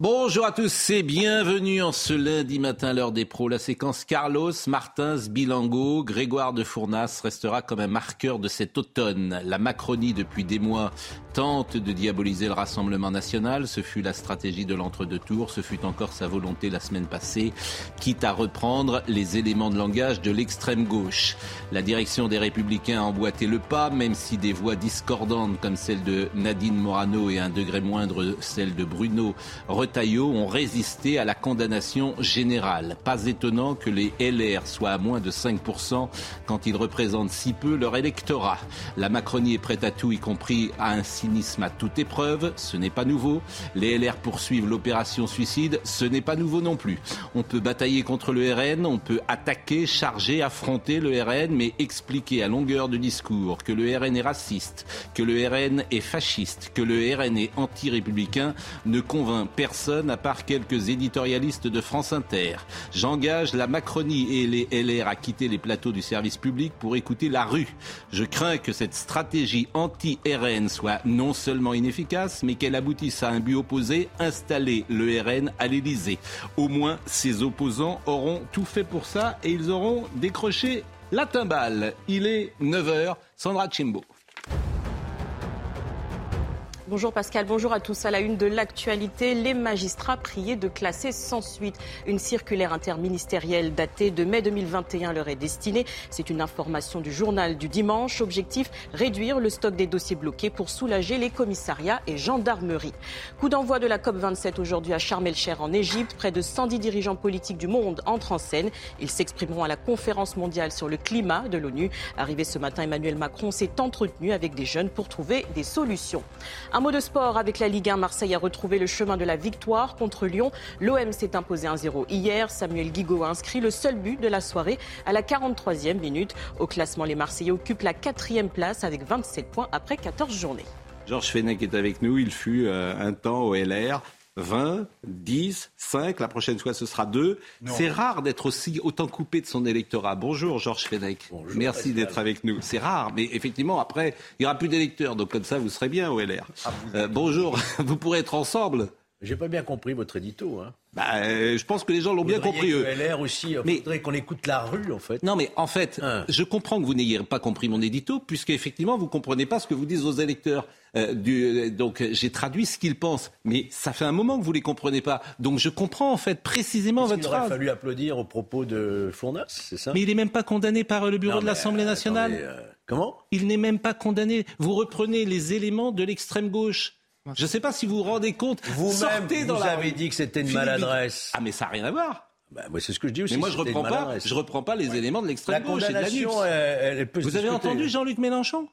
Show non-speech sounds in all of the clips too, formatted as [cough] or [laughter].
Bonjour à tous et bienvenue en ce lundi matin, l'heure des pros. La séquence Carlos, Martins, Bilango, Grégoire de Fournas restera comme un marqueur de cet automne. La Macronie, depuis des mois, tente de diaboliser le Rassemblement national. Ce fut la stratégie de l'entre-deux tours. Ce fut encore sa volonté la semaine passée, quitte à reprendre les éléments de langage de l'extrême gauche. La direction des Républicains a emboîté le pas, même si des voix discordantes comme celle de Nadine Morano et un degré moindre celle de Bruno Retailleau ont résisté à la condamnation générale. Pas étonnant que les LR soient à moins de 5% quand ils représentent si peu leur électorat. La Macronie est prête à tout, y compris à un cynisme à toute épreuve. Ce n'est pas nouveau. Les LR poursuivent l'opération suicide. Ce n'est pas nouveau non plus. On peut batailler contre le RN, on peut attaquer, charger, affronter le RN, mais expliquer à longueur de discours que le RN est raciste, que le RN est fasciste, que le RN est anti-républicain ne convainc personne à part quelques éditorialistes de France Inter. J'engage la Macronie et les LR à quitter les plateaux du service public pour écouter la rue. Je crains que cette stratégie anti-RN soit non seulement inefficace, mais qu'elle aboutisse à un but opposé, installer le RN à l'Élysée. Au moins, ses opposants auront tout fait pour ça et ils auront décroché la timbale. Il est 9h. Sandra Chimbo. Bonjour Pascal, bonjour à tous. À la une de l'actualité, les magistrats priés de classer sans suite. Une circulaire interministérielle datée de mai 2021 leur est destinée. C'est une information du journal du dimanche. Objectif, réduire le stock des dossiers bloqués pour soulager les commissariats et gendarmeries. Coup d'envoi de la COP27 aujourd'hui à Sharm el-Cher en Égypte. Près de 110 dirigeants politiques du monde entrent en scène. Ils s'exprimeront à la conférence mondiale sur le climat de l'ONU. Arrivé ce matin, Emmanuel Macron s'est entretenu avec des jeunes pour trouver des solutions. Un mot de sport avec la Ligue 1. Marseille a retrouvé le chemin de la victoire contre Lyon. L'OM s'est imposé 1-0 hier. Samuel Guigaud a inscrit le seul but de la soirée à la 43e minute. Au classement, les Marseillais occupent la quatrième place avec 27 points après 14 journées. Georges Fenech est avec nous. Il fut euh, un temps au LR. 20, 10, 5, la prochaine fois ce sera 2. C'est rare d'être aussi autant coupé de son électorat. Bonjour Georges Fenech. Merci d'être avec nous. C'est rare, mais effectivement après, il n'y aura plus d'électeurs, donc comme ça vous serez bien au LR. Ah, euh, bonjour, [laughs] vous pourrez être ensemble. J'ai pas bien compris votre édito. Hein. Bah, euh, je pense que les gens l'ont bien compris. eux. LR aussi. Il faudrait qu'on écoute la rue, en fait. Non, mais en fait, hein. je comprends que vous n'ayez pas compris mon édito, puisque effectivement, vous comprenez pas ce que vous dites aux électeurs. Euh, du, euh, donc, j'ai traduit ce qu'ils pensent, mais ça fait un moment que vous les comprenez pas. Donc, je comprends en fait précisément votre phrase. Il aurait fallu applaudir au propos de Fournas, c'est ça? Mais il n'est même pas condamné par le bureau de l'Assemblée nationale. comment? Il n'est même pas condamné. Vous reprenez les éléments de l'extrême gauche. Je ne sais pas si vous vous rendez compte. Vous-même, vous dans avez dit que c'était une maladresse. Ah, mais ça n'a rien à voir. Bah, c'est ce que je dis aussi. Mais moi, je reprends pas. Je reprends pas les éléments de l'extrême gauche et de la elle, elle Vous avez entendu Jean-Luc Mélenchon?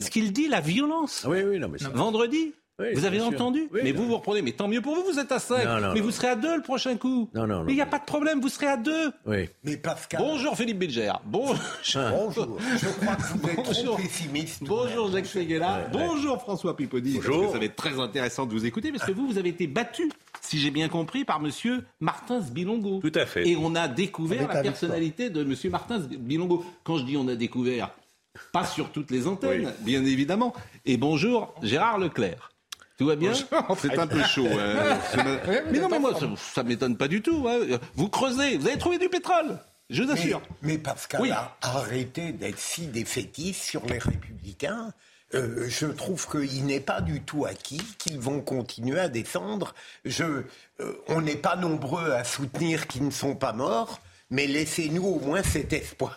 Ce qu'il dit, la violence. Oui, oui, non, mais Vendredi. Vous avez entendu Mais vous, vous reprenez. Mais tant mieux pour vous, vous êtes à 5. mais vous serez à 2 le prochain coup. Non, non, Mais il n'y a pas de problème, vous serez à 2. Oui. Mais Pascal. Bonjour Philippe Bilger. Bonjour. Bonjour. Je crois que vous êtes trop pessimiste. Bonjour Jacques Seguela. Bonjour François Pipodi. Bonjour. Parce que ça va être très intéressant de vous écouter parce que vous, vous avez été battu, si j'ai bien compris, par monsieur Martins Bilongo. Tout à fait. Et on a découvert la personnalité de monsieur Martins Bilongo. Quand je dis on a découvert, pas sur toutes les antennes, bien évidemment. Et bonjour Gérard Leclerc. Tout va bien C'est un peu chaud. hein. [laughs] mais non, mais moi, ça, ne m'étonne pas du tout. hein. Vous creusez, vous avez trouvé du pétrole. Je vous assure. Mais, mais Pascal, Oui. a- arrêtez d'être si défaitiste sur les républicains. Euh, je trouve qu'il n'est pas du tout acquis, qu'ils vont continuer à descendre. Je, euh, on n'est pas nombreux à soutenir qu'ils ne sont pas morts, mais laissez-nous au moins cet espoir.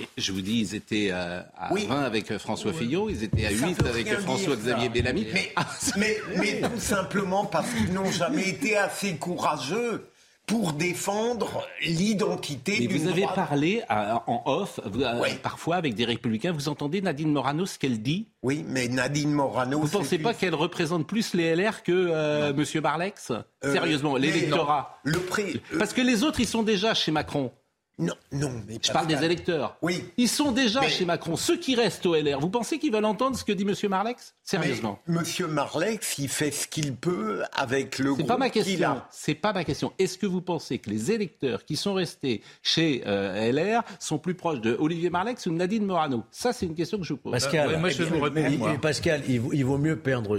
Et je vous dis, ils étaient euh, à Oui. 20 avec euh, François Fillon, ils étaient à Ça 8 veut avec François-Xavier. Bellamy. Mais, Ah, mais, mais tout simplement parce qu'ils n'ont jamais été assez courageux pour défendre l'identité d'une vous avez droite. parlé en off, Oui. parfois avec des républicains. Vous entendez Nadine Morano ce qu'elle dit? Oui, mais Nadine Morano. Vous ne pensez pas une- qu'elle représente plus les LR que euh, Monsieur Barlex? Euh, Sérieusement, l'électorat. Le prix. Parce que les autres, ils sont déjà chez Macron. Non, non. Mais Je parle des électeurs. Oui. Ils sont déjà Mais- chez Macron. Ceux qui restent au LR, vous pensez qu'ils veulent entendre ce que dit M. Marlex? Sérieusement. Mais Monsieur Marlex, il fait ce qu'il peut avec le groupe pas ma qu'il question. a. C'est pas ma question. Est-ce que vous pensez que les électeurs qui sont restés chez euh, LR sont plus proches de Olivier Marlex ou de Nadine Morano? Ça, c'est une question que je vous pose. Pascal, ouais, moi, je vais vous répondre, il- moi. il- Pascal, il, vaut- il vaut mieux perdre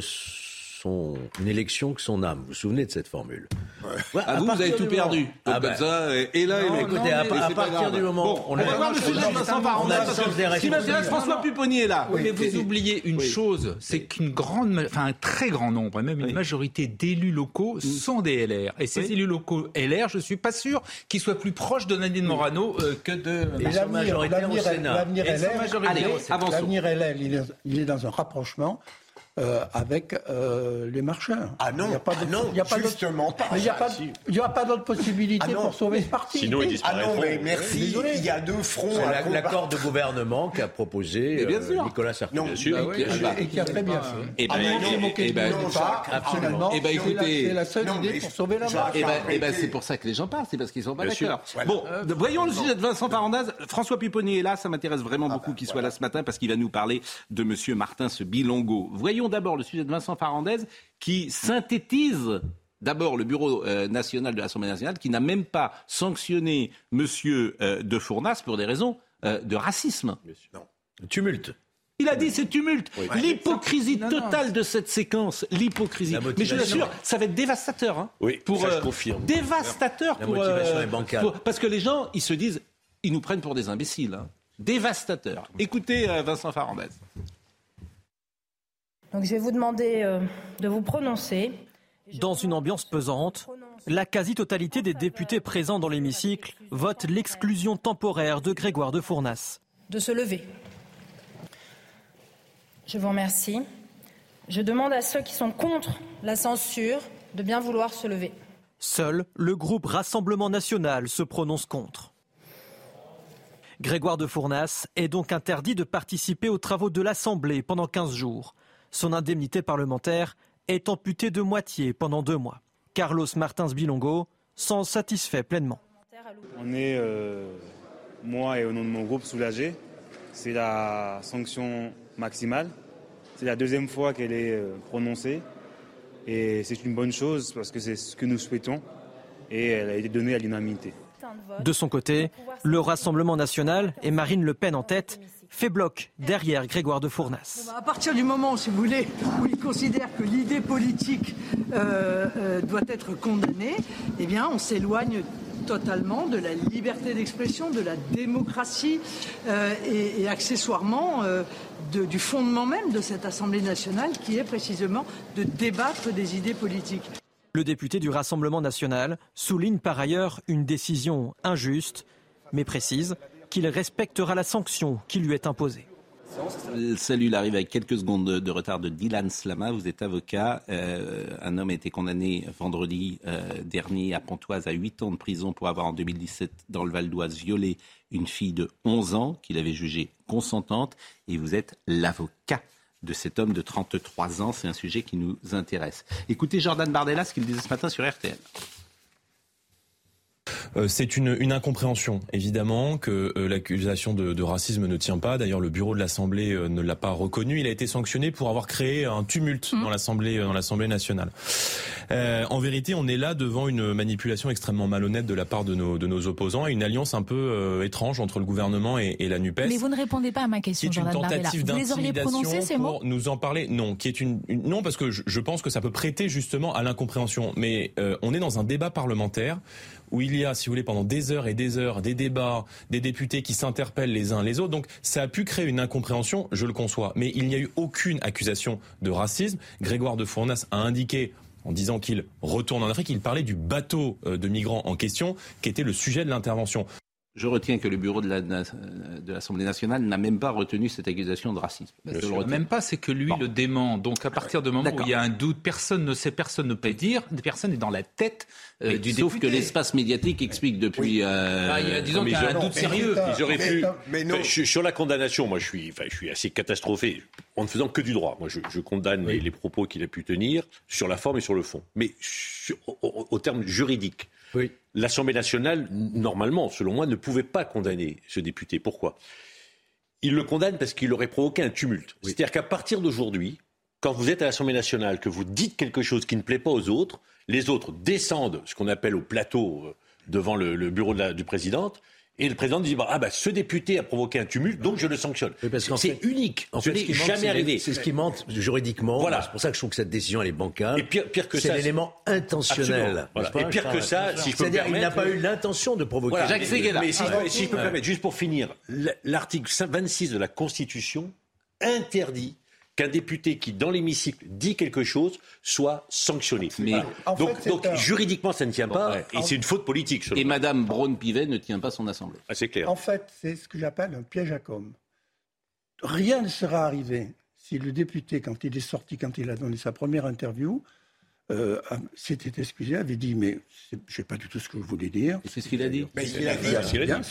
son, une élection que son âme. Vous vous souvenez de cette formule? Ouais, Ah, à vous, vous avez tout moment- perdu. Ah bah, ça, et là, et là. écoutez, à- mais à partir grave. du moment Bon, où on on a- va voir de Vincent qui m'intéresse. François Pupponi est là. Mais vous oubliez une Oui. chose, c'est qu'une grande, enfin un très grand nombre, et même une Oui. majorité d'élus locaux sont des LR. Et ces élus locaux LR, je suis pas sûr qu'ils soient plus proches de Nadine Morano euh, que de. Sont majoritaires au Sénat. L'avenir LR, il est dans un rapprochement euh, avec euh, les marcheurs. Ah non, il n'y a pas ah non, y a pas justement pas. Il n'y a Ah, pas, aura pas d'autre possibilité Ah pour sauver ce parti. Sinon, ils Oui. Ah non, mais merci. Désolé. Il y a deux fronts l'accord de gouvernement qu'a proposé bien euh, sûr. Nicolas Sarkozy. Non, Bien sûr. Bah oui, ben, Et qui a très bien fait. eh ben, Ah, mais non, eh, ben, absolument. Ben, écoutez, c'est la seule non, idée pour sauver la barque. Eh ben, Arrêtez. eh ben, c'est pour ça que les gens parlent, c'est parce qu'ils sont pas Bien sûr. d'accord. Bon, voyons le sujet de Vincent Farandaz. François Pupponi est là, ça m'intéresse vraiment beaucoup qu'il soit là ce matin parce qu'il va nous parler de Monsieur Martin ce Bilongo. Voyons d'abord le sujet de Vincent Farandaz qui synthétise d'abord le bureau euh, national de l'Assemblée nationale qui n'a même pas sanctionné Monsieur euh, de Fournas pour des raisons euh, de racisme. Tumulte. Il a dit c'est tumulte. L'hypocrisie Non, non. totale de cette séquence, l'hypocrisie. Mais je l'assure, ça va être dévastateur. hein, Oui, pour, ça, je confirme. Dévastateur La pour, motivation est bancale. pour- Parce que les gens, ils se disent, ils nous prennent pour des imbéciles. hein. Dévastateur. Écoutez euh, Vincent Farandez. Donc je vais vous demander euh, de vous prononcer. Dans une ambiance pesante, la quasi-totalité des députés présents dans l'hémicycle votent l'exclusion temporaire de Grégoire de Fournas. de se lever. Je vous remercie. Je demande à ceux qui sont contre la censure de bien vouloir se lever. Seul le groupe Rassemblement national se prononce contre. Grégoire de Fournas est donc interdit de participer aux travaux de l'Assemblée pendant 15 jours. Son indemnité parlementaire est amputée de moitié pendant deux mois. Carlos Martins Bilongo s'en satisfait pleinement. On est, euh, moi et au nom de mon groupe, soulagés. C'est la sanction maximale. C'est la deuxième fois qu'elle est euh, prononcée. Et c'est une bonne chose parce que c'est ce que nous souhaitons. Et elle a été donnée à l'unanimité. De son côté, le Rassemblement national et Marine Le Pen en tête fait bloc derrière Grégoire de Fournas. À partir du moment, si vous voulez, où il considère que l'idée politique euh, euh, doit être condamnée, eh bien, on s'éloigne totalement de la liberté d'expression, de la démocratie euh, et, et accessoirement euh, de- du fondement même de cette Assemblée nationale qui est précisément de débattre des idées politiques. Le député du Rassemblement national souligne par ailleurs une décision injuste, mais précise qu'il respectera la sanction qui lui est imposée. Salut, il arrive avec quelques secondes de, de retard de Dylan Slama. Vous êtes avocat. Euh, un homme a été condamné vendredi euh, dernier à Pontoise à 8 ans de prison pour avoir en 2017 dans le Val d'Oise violé une fille de 11 ans qu'il avait jugée consentante. Et vous êtes l'avocat de cet homme de 33 ans. C'est un sujet qui nous intéresse. Écoutez Jordan Bardella ce qu'il disait ce matin sur RTL. Euh, c'est une, une incompréhension, évidemment, que euh, l'accusation de, de racisme ne tient pas. D'ailleurs, le bureau de l'Assemblée euh, ne l'a pas reconnu. Il a été sanctionné pour avoir créé un tumulte dans l'Assemblée, dans l'Assemblée nationale. Euh, en vérité, on est là devant une manipulation extrêmement malhonnête de la part de nos, de nos opposants et une alliance un peu euh, étrange entre le gouvernement et, et la Nupes. Mais vous ne répondez pas à ma question, est une tentative d'intimidation prononcés, ces mots pour nous en parler. Non, qui est une, une- non parce que je, je pense que ça peut prêter justement à l'incompréhension. Mais euh, on est dans un débat parlementaire où il y a, si vous voulez, pendant des heures et des heures, des débats, des députés qui s'interpellent les uns les autres. Donc ça a pu créer une incompréhension, je le conçois. Mais il n'y a eu aucune accusation de racisme. Grégoire de Fournas a indiqué en disant qu'il retourne en Afrique, il parlait du bateau euh, de migrants en question, qui était le sujet de l'intervention. Je retiens que le bureau de la- de l'Assemblée nationale n'a même pas retenu cette accusation de racisme. Je le retiens. Même pas, c'est que lui Bon. le dément. Donc à partir du moment où il y a un doute, personne ne sait, personne ne peut dire, personne n'est dans la tête euh, du Sauf député. que l'espace médiatique explique depuis. euh, Ah, il y a- disons mais qu'il y a un doute sérieux. Ils auraient Mais- pu. mais non. Enfin, je- sur la condamnation, moi, je suis, enfin, je suis assez catastrophé en ne faisant que du droit. Moi, je, je condamne les, les propos qu'il a pu tenir sur la forme et sur le fond. Mais sur- au, au- au terme juridique, l'Assemblée nationale, normalement, selon moi, ne pouvait pas condamner ce député. Pourquoi? Il le condamne parce qu'il aurait provoqué un tumulte. C'est-à-dire qu'à partir d'aujourd'hui, quand vous êtes à l'Assemblée nationale, que vous dites quelque chose qui ne plaît pas aux autres, les autres descendent ce qu'on appelle au plateau euh, devant le, le bureau de la, du président et le président dit bah, ah bah ce député a provoqué un tumulte, donc je le sanctionne. c'est unique. En fait, ce manque, jamais c'est- arrivé. C'est ce qui manque juridiquement. Voilà. C'est pour ça que je trouve que cette décision elle est bancale. Et pire, pire que c'est ça, l'élément intentionnel. Voilà. pas Et pire que ça, si je peux C'est-à-dire il n'a pas eu l'intention de provoquer. Voilà. Mais- Mais si, je- si je peux me Ouais. permettre, juste pour finir, l'article 26 de la Constitution interdit qu'un député qui, dans l'hémicycle, dit quelque chose soit sanctionné. En fait, donc, c'est donc, un- juridiquement, ça ne tient pas, ouais. et c'est une faute politique. selon Et moi. Madame Braun-Pivet ne tient pas son assemblée. Ah, c'est clair. En fait, c'est ce que j'appelle un piège à com. Rien ne sera arrivé si le député, quand il est sorti, quand il a donné sa première interview, euh, a- s'était excusé, avait dit mais c'est- je sais pas du tout ce que je voulais dire. C'est ce qu'il a dit. Mais il l'a dit.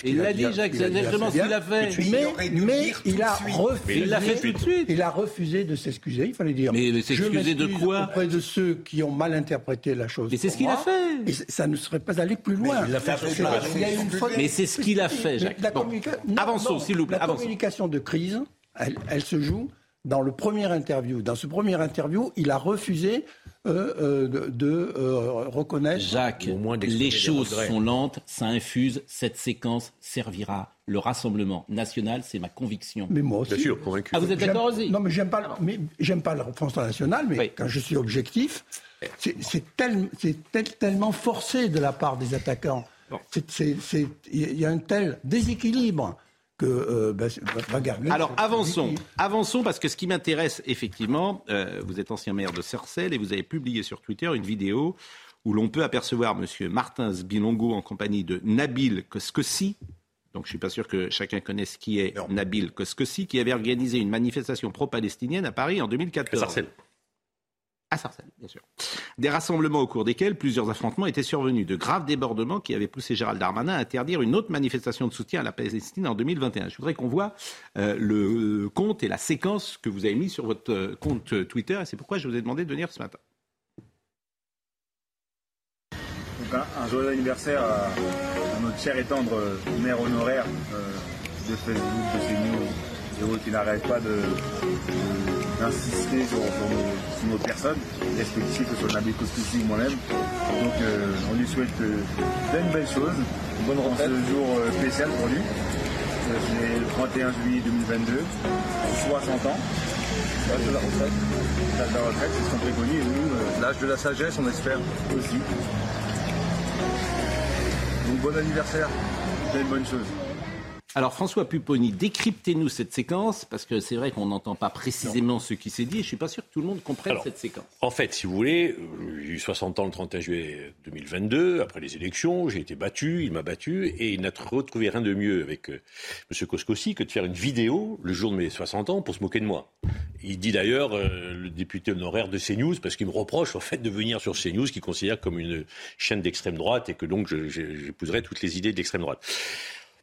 Il l'a dit, Jacques, c'est exactement ce qu'il a fait. Mais, mais il a refusé. Il l'a fait tout de suite. Il a refusé de s'excuser. Il fallait dire. Mais- s'excuser de m'excuse quoi Auprès de ceux qui ont mal interprété la chose. Mais c'est ce qu'il a fait. Et ça ne serait pas allé plus loin. il l'a fait C'est- tout de suite. il y a eu une faute- Mais c'est ce qu'il a fait, Jacques. Avançons, s'il vous plaît, La communication de crise, elle se joue dans le premier interview. Dans ce premier interview, il a refusé euh, euh, de, de, euh, reconnaître. Jacques, les choses sont lentes, ça infuse, cette séquence servira le Rassemblement national, c'est ma conviction. Mais moi aussi. Bien sûr, convaincu. Ah, vous êtes d'accord aussi Non, mais j'aime pas, le- mais j'aime pas le Front National, mais quand je suis objectif, c'est c'est tel- c'est tel- tellement forcé de la part des attaquants. Il y a un tel déséquilibre que euh, ben, c'est- regardez. Alors avançons, avançons parce que ce qui m'intéresse effectivement, euh, vous êtes ancien maire de Sarcelles et vous avez publié sur Twitter une vidéo où l'on peut apercevoir Monsieur Martins Bilongo en compagnie de Nabil Koskossi. Donc je suis pas sûr que chacun connaisse qui est Nabil Koskossi, qui avait organisé une manifestation pro-palestinienne à Paris en 2014. À Sarcelles. À Sarcelles, bien sûr. Des rassemblements au cours desquels plusieurs affrontements étaient survenus. De graves débordements qui avaient poussé Gérald Darmanin à interdire une autre manifestation de soutien à la Palestine en 2021. Je voudrais qu'on voit euh, le compte et la séquence que vous avez mis sur votre euh, compte Twitter et c'est pourquoi je vous ai demandé de venir ce matin. Donc un, joyeux anniversaire à, notre cher et tendre euh, maire honoraire de Facebook, de CNews, autres qui n'arrête pas de- de- d'insister sur, sur nos, sur nos personnes, respectives, que ce soit Nabil Koskoussi ou moi-même. Donc euh, on lui souhaite euh, plein de belles choses. Bonne retraite. Ce jour euh, spécial pour lui. Euh, C'est le 31 juillet 2022, 60 ans. L'âge de la retraite. L'âge de la retraite, c'est ce qu'on préconise. et nous, L'âge de la sagesse, on espère. Aussi. Donc bon anniversaire, plein de bonnes choses. Alors François Pupponi, décryptez-nous cette séquence parce que c'est vrai qu'on n'entend pas précisément ce qui s'est dit et je suis pas sûr que tout le monde comprenne Alors, cette séquence. En fait, si vous voulez, euh, j'ai eu 60 ans le 31 juillet 2022, après les élections, j'ai été battu, il m'a battu, et il n'a retrouvé rien de mieux avec euh, M. Koskossi que de faire une vidéo le jour de mes 60 ans pour se moquer de moi. Il dit d'ailleurs, euh, le député honoraire de CNews, parce qu'il me reproche en fait de venir sur CNews, qu'il considère comme une chaîne d'extrême droite, et que donc j'épouserai toutes les idées d'extrême droite.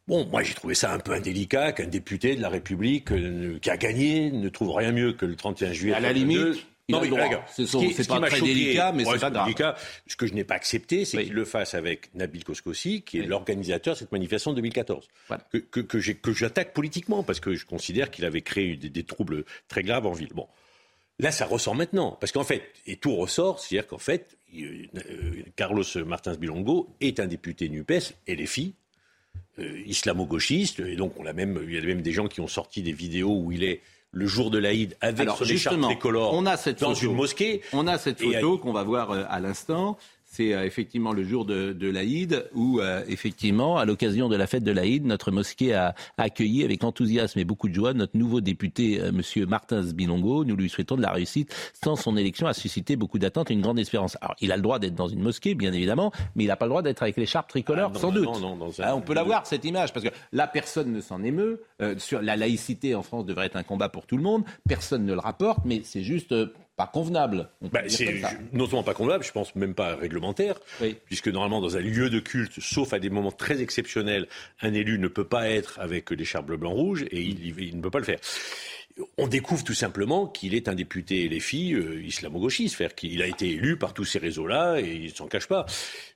Bon, moi j'ai trouvé ça un peu indélicat qu'un député de la République euh, qui a gagné ne trouve rien mieux que le 31 juillet. À la 2022. limite, il droit. regarde, C'est ce son- qui- c'est ce pas très choqué- délicat, mais Ouais, c'est pas grave. délicat. Ce que je n'ai pas accepté, c'est qu'il le fasse avec Nabil Koskossi, qui est l'organisateur de cette manifestation de 2014. Que, que, que j'ai- que j'attaque politiquement, parce que je considère qu'il avait créé des, des troubles très graves en ville. Bon. Là, ça ressort maintenant. Parce qu'en fait, et tout ressort, c'est-à-dire qu'en fait, euh, Carlos Martins Bilongo est un député NUPES, et les filles, islamo-gauchiste, et donc on a même, il y a même des gens qui ont sorti des vidéos où il est le jour de l'Aïd avec Alors son écharpe tricolore on a cette dans photo. une mosquée. On a cette Et photo qu'on va voir euh, à l'instant. C'est euh, effectivement le jour de, de l'Aïd où, euh, effectivement, à l'occasion de la fête de l'Aïd, notre mosquée a accueilli avec enthousiasme et beaucoup de joie notre nouveau député, euh, Monsieur Martins Bilongo. Nous lui souhaitons de la réussite, tant son élection a suscité beaucoup d'attentes et une grande espérance. Alors, il a le droit d'être dans une mosquée, bien évidemment, mais il n'a pas le droit d'être avec l'écharpe tricolore, Ah, non, sans non, doute. non, un- Ah, on peut la voir, cette image, parce que là, personne ne s'en émeut. Euh, sur la laïcité en France devrait être un combat pour tout le monde. Personne ne le rapporte, mais c'est juste euh, pas convenable. Bah, c'est non seulement pas convenable, je pense même pas réglementaire, puisque normalement dans un lieu de culte, sauf à des moments très exceptionnels, un élu ne peut pas être avec l'écharpe bleu blanc rouge et il, il ne peut pas le faire. on découvre tout simplement qu'il est un député les filles euh, islamo-gauchiste, faire qu'il a été élu par tous ces réseaux-là et il s'en cache pas.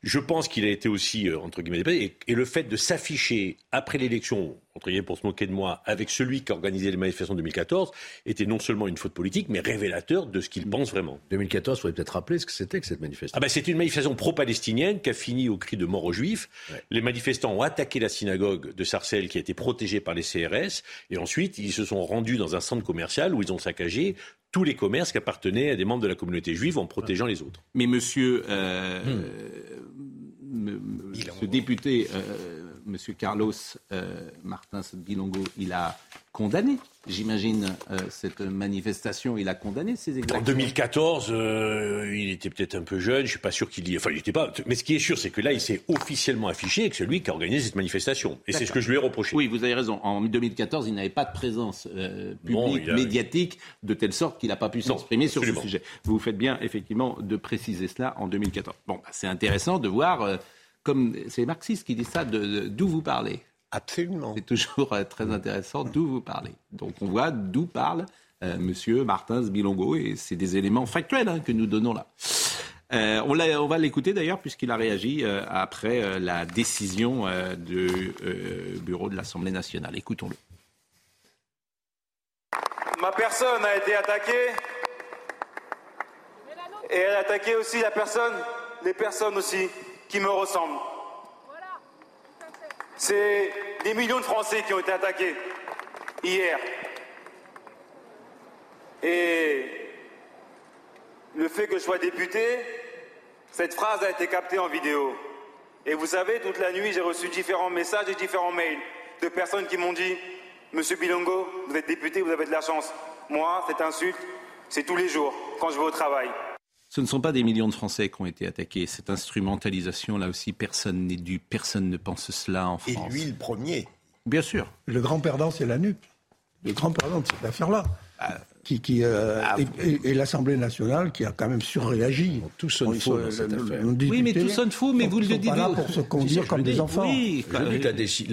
Je pense qu'il a été aussi euh, entre guillemets et, et le fait de s'afficher après l'élection entre guillemets pour se moquer de moi avec celui qui a organisé les manifestations de 2014 était non seulement une faute politique mais révélateur de ce qu'il pense vraiment. 2014, il faudrait peut-être rappeler ce que c'était que cette manifestation. Ah ben c'était une manifestation pro-palestinienne qui a fini au cri de mort aux juifs. Les manifestants ont attaqué la synagogue de Sarcelles qui a été protégée par les CRS et ensuite ils se sont rendus dans un centre commercial où ils ont saccagé tous les commerces qui appartenaient à des membres de la communauté juive en protégeant les autres. Mais monsieur, euh, ce député, euh, monsieur Carlos euh, Martins Bilongo, il a condamné, j'imagine, euh, cette manifestation. Il a condamné ces En exactions. 2014, euh, il était peut-être un peu jeune, je suis pas sûr qu'il y... Enfin, il était pas... Mais ce qui est sûr, c'est que là, il s'est officiellement affiché avec celui qui a organisé cette manifestation. Et c'est ce que je lui ai reproché. Oui, vous avez raison. En 2014, il n'avait pas de présence euh, publique, a- médiatique, de telle sorte qu'il n'a pas pu s'exprimer sur ce sujet. Vous faites bien, effectivement, de préciser cela en 2014. Bon, bah, c'est intéressant de voir, comme c'est les marxistes qui disent ça, de- de- d'où vous parlez. Absolument. C'est toujours euh, très intéressant d'où vous parlez. Donc on voit d'où parle euh, Monsieur Martins Bilongo et c'est des éléments factuels hein, que nous donnons là. Euh, on, l'a- on va l'écouter d'ailleurs puisqu'il a réagi euh, après euh, la décision euh, du euh, bureau de l'Assemblée nationale. Écoutons-le. Ma personne a été attaquée. Et elle a attaqué aussi la personne, les personnes aussi qui me ressemblent. C'est des millions de Français qui ont été attaqués hier. Et le fait que je sois député, cette phrase a été captée en vidéo. Et vous savez, toute la nuit, j'ai reçu différents messages et différents mails de personnes qui m'ont dit Monsieur Bilongo, vous êtes député, vous avez de la chance. Moi, cette insulte, c'est tous les jours, quand je vais au travail. Ce ne sont pas des millions de Français qui ont été attaqués. Cette instrumentalisation, là aussi, personne n'est dû, personne ne pense cela en Et France. lui, le premier. Bien sûr. Le grand perdant, c'est la NUP. Le grand perdant de cette affaire-là. Ah. Qui, qui, euh, et, et- et l'Assemblée nationale qui a quand même surréagi. Tout sonne faux sont- dans cette affaire. Oui, mais tout sonne faux, mais vous le dites. pas là pour se conduire comme des dis. enfants. Oui, dis la,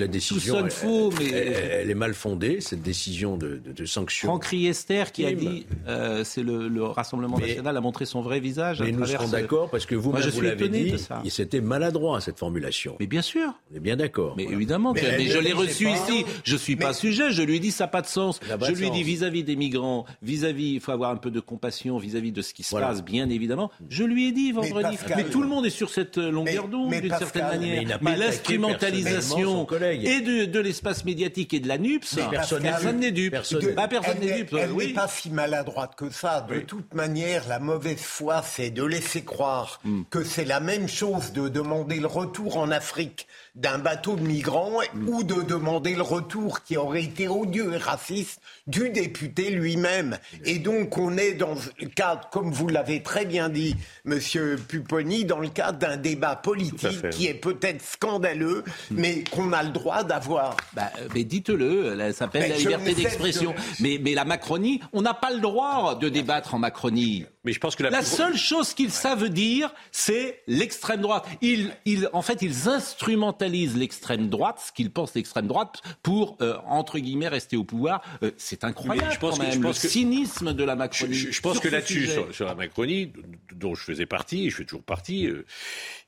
la décision, sonne elle- faux, mais- elle, est mal fondée, cette décision de, de, de sanction. Franck Riester qui a dit euh, c'est le, le Rassemblement Mais- national a montré son vrai visage. à Mais nous serons ce- d'accord parce que vous, Moi, je vous l'avez dit, et c'était maladroit cette formulation. Mais bien sûr. On est bien d'accord. Mais voilà. évidemment, Mais mais, je l'ai reçu ici. Je suis pas sujet. Je lui dit ça n'a pas de sens. Je lui sens. vis-à-vis des migrants, vis-à-vis, il faut avoir un peu de compassion vis-à-vis de ce qui se Voilà. passe, bien évidemment. Je lui ai dit vendredi. Pascal- Mais, tout le monde est sur cette euh, longueur d'onde d'une certaine manière. Mais l'instrumentalisation et de, de l'espace médiatique et de la NUPS, personne n'est dupe. personne- Bah, n'est dupe. elle oui. n'est pas si maladroite que ça. De toute manière, la mauvaise foi, c'est de laisser croire Hmm. que c'est la même chose de demander le retour en Afrique d'un bateau de migrants Hmm. ou de demander le retour qui aurait été odieux et raciste du député lui-même. Et donc, on est dans le cadre, comme vous l'avez très bien dit, Monsieur Pupponi, dans le cadre d'un débat politique qui est peut-être scandaleux, mais qu'on a le droit d'avoir. Bah, euh, mais dites-le, là, ça s'appelle la liberté d'expression. que- Mais, mais la Macronie, on n'a pas le droit de débattre en Macronie. Mais je pense que la, La plus- seule chose qu'ils savent dire, c'est l'extrême droite. Ils, ils, en fait, ils instrumentalisent l'extrême droite, ce qu'ils pensent l'extrême droite, pour, euh, entre guillemets, rester au pouvoir. Euh, c'est incroyable Mais je pense quand que- je même, pense le que- cynisme de la Macronie. je- je pense que là-dessus, sur, sur la Macronie, dont je faisais partie, et je fais toujours partie, euh,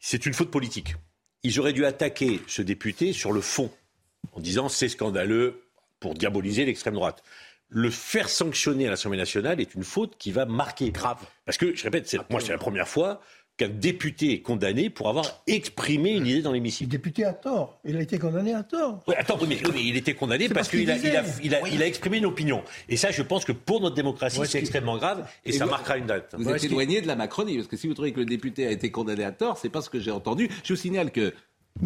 c'est une faute politique. Ils auraient dû attaquer ce député sur le fond, en disant c'est scandaleux pour diaboliser l'extrême droite. Le faire sanctionner à l'Assemblée nationale est une faute qui va marquer. Grave. Parce que, je répète, c'est, moi c'est la première fois qu'un député est condamné pour avoir exprimé une idée dans Le l'hémicycle. député a tort. Il a été condamné à tort. Oui, attends, mais, mais il était condamné C'est parce parce qu'il a, qu'il il a, disait. il a- il a exprimé une opinion. Et ça, je pense que pour notre démocratie, Moi, c'est extrêmement grave et, ça vous- marquera une date. Vous Moi, êtes éloigné de la Macronie, parce que si vous trouvez que le député a été condamné à tort, c'est pas ce que j'ai entendu. Je vous signale que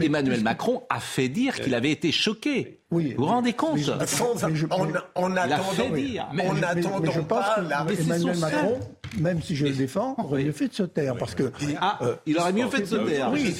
Emmanuel Macron a fait dire qu'il avait été choqué. Oui, vous vous rendez compte mais- je- en, en Il a attendant, fait dire. en Mais- mais- attendant mais je pense pas que la Emmanuel Macron, même si je le défends, aurait mieux fait de se taire. Parce que, ah, il aurait mieux fait de se taire. Oui,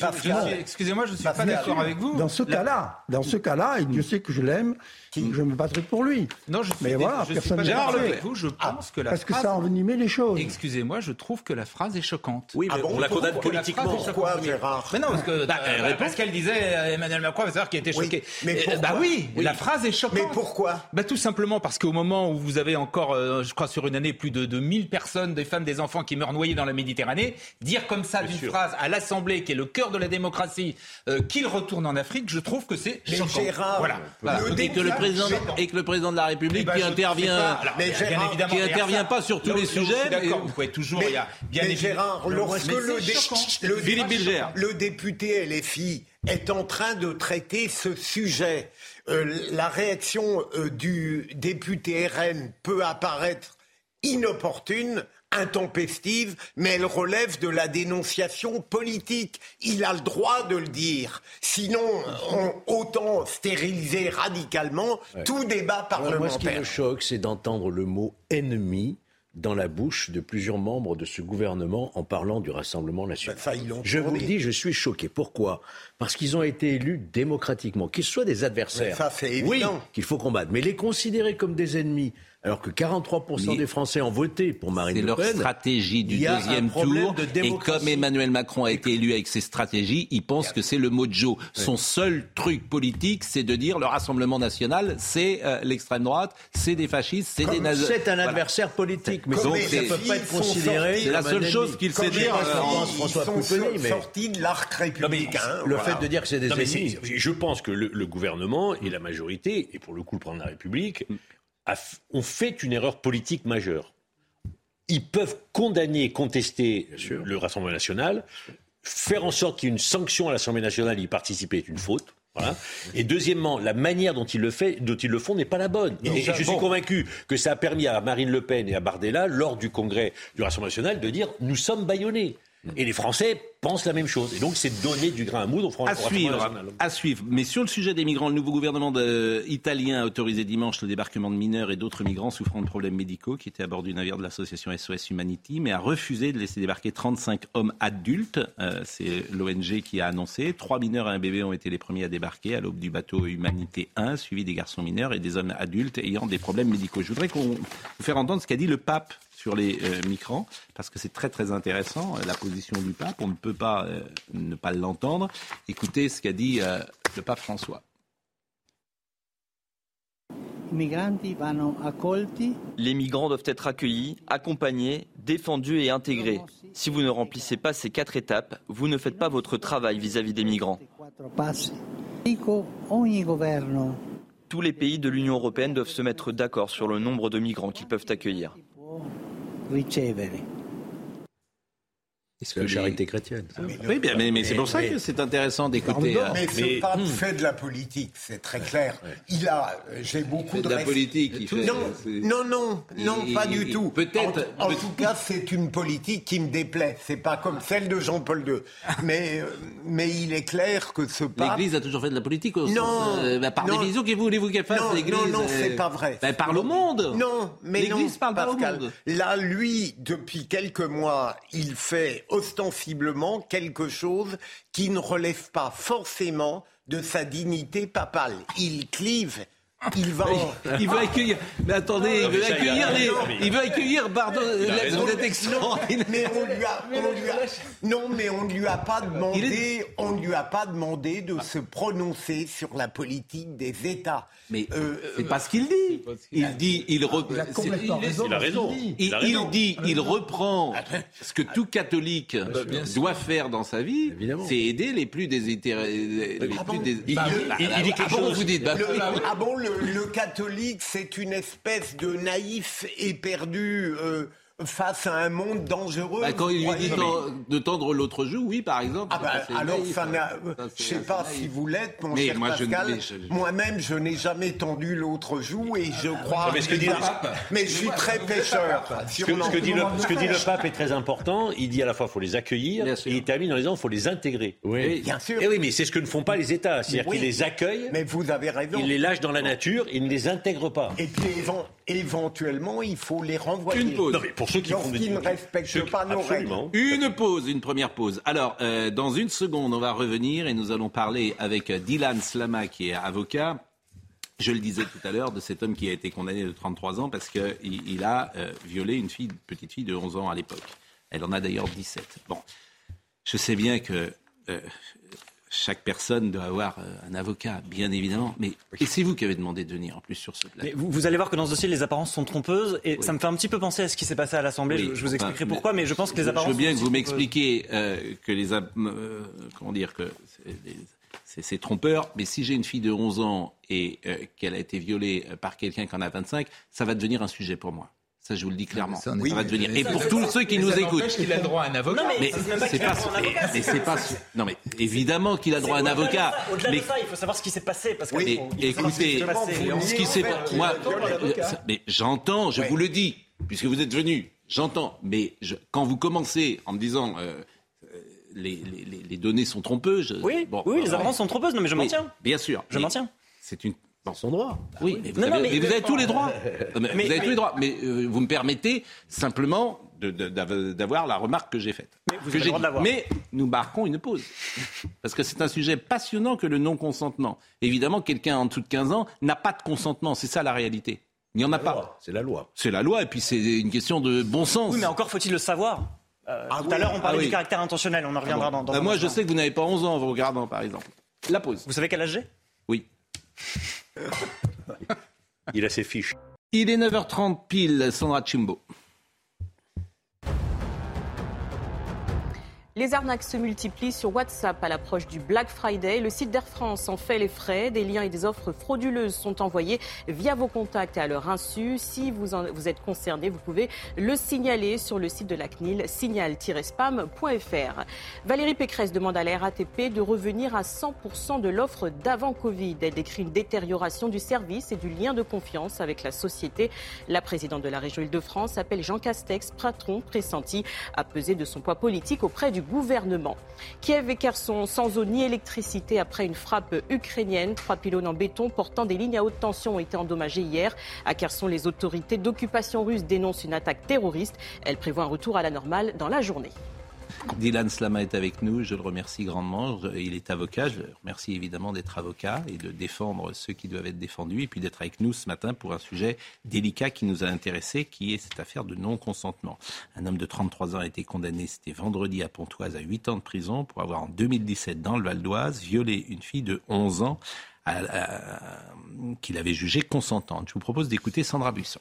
excusez-moi, je ne suis pas d'accord avec vous. Dans ce cas-là, dans ce cas-là, et Dieu sait que je l'aime, je me battrai pour lui. Non, je suis, Mais voilà, je personne suis pas ne d'accord avec vous. Je Ah, pense que la parce que ça a envenimé les choses. Excusez-moi, je trouve que la phrase est choquante. Oui, mais on la condamne politiquement. Pourquoi, Gérard Mais non, parce que Bah, euh, réponds. parce qu'elle disait euh, Emmanuel Macron, va savoir qui était Oui, choqué. mais Euh, pourquoi bah oui, Oui. la phrase est choquante. Mais pourquoi Bah tout simplement parce qu'au moment où vous avez encore, euh, je crois sur une année, plus de, de 1000 personnes, des femmes, des enfants qui meurent noyés dans la Méditerranée, dire comme ça d'une phrase à l'Assemblée, qui est le cœur de la démocratie, euh, qu'il retourne en Afrique, je trouve que c'est. Gérard, voilà. Voilà. Et que le président et que le président de la République Eh ben, qui intervient, pas. Alors, Mais bien Gérard, évidemment, qui intervient pas sur tous les sujets, D'accord, vous pouvez toujours. Mais, il y a bien mais Gérard, lorsque le député LFI est en train de traiter ce sujet, euh, la réaction euh, du député RN peut apparaître inopportune, intempestive, mais elle relève de la dénonciation politique. Il a le droit de le dire. Sinon, on, autant stériliser radicalement tout débat Alors, Moi, ce qui me parlementaire. choque, c'est d'entendre le mot ennemi dans la bouche de plusieurs membres de ce gouvernement en parlant du Rassemblement national. L'ont je vous dis, je suis choqué. Pourquoi? Parce qu'ils ont été élus démocratiquement, qu'ils soient des adversaires. Mais ça, c'est oui, évident. qu'il faut combattre. Mais les considérer comme des ennemis, alors que 43% Mais des Français ont voté pour Marine C'est Le leur Pen. stratégie du il y a un deuxième tour. de Et comme Emmanuel Macron a été élu avec ses stratégies, il pense que c'est le mojo. Son seul truc politique, c'est de dire le Rassemblement national, c'est euh, l'extrême droite, c'est des fascistes, c'est des nazis. C'est un Voilà. adversaire politique, mais donc ça ne peut pas être considéré. C'est la seule chose qu'il sait dire. filles, euh, France, ils François sont mais- sortis de l'arc républicain. Le voilà. fait de dire que c'est des Non, ennemis. c'est- je pense que le, le gouvernement et la majorité, et pour le coup le président de la République, f- ont fait une erreur politique majeure. Ils peuvent condamner et contester le Rassemblement national, faire en sorte qu'il y ait une sanction à l'Assemblée nationale y participer est une faute. Voilà. Et deuxièmement, la manière dont ils le, fait, dont ils le font n'est pas la bonne. et je suis convaincu que ça a permis à Marine Le Pen et à Bardella, lors du congrès du Rassemblement national, de dire nous sommes bâillonnés. Et les Français pensent la même chose. Et donc, c'est donner du grain à moudre au Front À suivre, national. à suivre. Mais sur le sujet des migrants, le nouveau gouvernement de- italien a autorisé dimanche le débarquement de mineurs et d'autres migrants souffrant de problèmes médicaux qui étaient à bord du navire de l'association SOS Humanity, mais a refusé de laisser débarquer 35 hommes adultes. Euh, C'est l'ONG qui a annoncé. Trois mineurs et un bébé ont été les premiers à débarquer à l'aube du bateau Humanité 1, suivi des garçons mineurs et des hommes adultes ayant des problèmes médicaux. Je voudrais qu'on vous faire entendre ce qu'a dit le pape sur les euh, migrants, parce que c'est très très intéressant, euh, la position du pape. On ne peut pas euh, ne pas l'entendre. Écoutez ce qu'a dit euh, le pape François. Les migrants doivent être accueillis, accompagnés, défendus et intégrés. Si vous ne remplissez pas ces quatre étapes, vous ne faites pas votre travail vis-à-vis des migrants. Tous les pays de l'Union européenne doivent se mettre d'accord sur le nombre de migrants qu'ils peuvent accueillir. ricevere. C'est la charité chrétienne. ça. Oui, bien, mais, mais c'est pour ça que c'est intéressant d'écouter. euh, Mais ce mais- pape Hmm. fait de la politique, c'est très clair. Il a, euh, j'ai beaucoup fait de la res- politique, il fait- non, c'est- non, non, non, Il- pas il- du il- tout. peut-être- En, en peut- tout cas, c'est une politique qui me déplaît. C'est pas comme celle de Jean-Paul II. [laughs] Mais, euh, mais il est clair que ce pape. L'Église a toujours fait de la politique au Non, sens, euh, bah, par non. définition, que voulez-vous qu'elle fasse Non, l'Église non, non, euh, c'est pas vrai. bah, parle au monde. Non, mais non, L'Église parle pas au monde. Là, lui, depuis quelques mois, il fait ostensiblement quelque chose qui ne relève pas forcément de sa dignité papale. Il clive. Il va. Il veut accueillir. Mais attendez, il Non, mais veut ça, il accueillir a- les. Il veut accueillir, Il vous êtes extraordinaire. Mais on lui a, on lui a- non, mais on ne lui a pas demandé, on ne lui a pas demandé de se prononcer sur la politique des États. Mais Euh, c'est pas ce qu'il dit. Il dit, il, re- Il a raison Il dit. Il, Il il il reprend ce que tout catholique bien doit faire dans sa vie, Évidemment. c'est aider les plus déshérités. Les Ah bon Il- Bah, il- bah, il- il dit ah quelque bon, chose. vous dites, bah, ah bon, le, le catholique, c'est une espèce de naïf éperdu euh, face à un monde dangereux. Bah, quand il lui dit de tendre l'autre joue, oui, par exemple. Ah bah, alors, naïf, ça n'a-. Ça, je sais pas naïf. si vous l'êtes, mon Mais cher moi, Pascal. Moi-même, je n'ai jamais tendu l'autre joue et je crois. Non, mais ce que dit le pape- Mais je suis très pêcheur. Ce que, ce que dit le, ce que dit le pape est très important. Il dit à la fois il faut les accueillir et il termine en disant il faut les intégrer. Oui. Bien sûr. Et oui, mais c'est ce que ne font pas les États. C'est-à-dire Oui. qu'ils les accueillent, Mais vous avez raison. ils les lâchent dans la nature, ils ne les intègrent pas. Et puis, éven- éventuellement, il faut les renvoyer. Une pause. pour ceux qui font des ne respectent pas nos règles. Une pause, une première pause. Alors, euh, dans une seconde, on va revenir et nous allons parler avec Dylan Slama, qui est avocat. Je le disais tout à l'heure, de cet homme qui a été condamné de 33 ans parce qu'il il a euh, violé une fille, petite fille de 11 ans à l'époque. Elle en a d'ailleurs 17. Bon, je sais bien que euh, chaque personne doit avoir euh, un avocat, bien évidemment. Mais et c'est vous qui avez demandé de venir en plus sur ce plateau. vous, vous, allez voir que dans ce dossier, les apparences sont trompeuses et ça me fait un petit peu penser à ce qui s'est passé à l'Assemblée. je, vous expliquerai pourquoi, mais je pense que les apparences. Je veux bien que vous m'expliquiez euh, que les euh, comment dire que c'est trompeur, mais si j'ai une fille de 11 ans et qu'elle a été violée par quelqu'un qui en a 25, ça va devenir un sujet pour moi. Ça, je vous le dis clairement. Ça, va devenir. Et pour tous ceux qui nous écoutent. qu'il a droit à un avocat. mais c'est pas. Mais c'est pas. Non, mais évidemment qu'il a droit à un avocat. Au-delà de ça, il faut savoir ce qui s'est passé. Parce que mais écoutez, ce qui s'est passé. Moi, mais j'entends, je vous le dis, puisque vous êtes venu, j'entends. Mais quand vous commencez en me disant. Euh, les, les, les, données sont trompeuses. Oui, bon, oui les avances sont trompeuses. Non, mais je m'en tiens. Bien sûr. Je m'en tiens. C'est une dans son droit. Oui, mais vous, avez, tous les droits. [laughs] vous avez tous les droits. Mais euh, vous me permettez simplement d'avoir la remarque que j'ai faite. Mais, vous mais nous marquons une pause. Parce que c'est un sujet passionnant que le non-consentement. Évidemment, quelqu'un en dessous de 15 ans n'a pas de consentement. C'est ça la réalité. Il n'y en a pas. C'est la loi. C'est la loi, et puis c'est une question de bon sens. Oui, mais encore faut-il le savoir. Euh, ah tout à l'heure, on parlait ah du caractère intentionnel. On en reviendra ah dans, dans bah, Moi, je sais que vous n'avez pas 11 ans en vous regardant, par exemple. La pause. Vous savez quel âge j'ai? Oui. Il a ses fiches. Il est 9h30 pile, Sandra Chimbo. Les arnaques se multiplient sur WhatsApp à l'approche du Black Friday. Le site d'Air France en fait les frais. Des liens et des offres frauduleuses sont envoyés via vos contacts et à leur insu. Si vous, vous êtes concerné, vous pouvez le signaler sur le site de la CNIL, signal-spam.fr. Valérie Pécresse demande à la RATP de revenir à 100% de l'offre d'avant Covid. Elle décrit une détérioration du service et du lien de confiance avec la société. La présidente de la région Île-de-France appelle Jean Castex, patron pressenti, à peser de son poids politique auprès du gouvernement. Kiev et Kherson sans eau ni électricité après une frappe ukrainienne. Trois pylônes en béton portant des lignes à haute tension ont été endommagés hier. À Kherson, les autorités d'occupation russe dénoncent une attaque terroriste. Elles prévoient un retour à la normale dans la journée. Dylan Slama est avec nous, je le remercie grandement. Il est avocat, je le remercie évidemment d'être avocat et de défendre ceux qui doivent être défendus et puis d'être avec nous ce matin pour un sujet délicat qui nous a intéressés, qui est cette affaire de non-consentement. Un homme de 33 ans a été condamné, c'était vendredi à Pontoise, à 8 ans de prison pour avoir en 2017 dans le Val d'Oise violé une fille de 11 ans qu'il avait jugée consentante. Je vous propose d'écouter Sandra Buisson.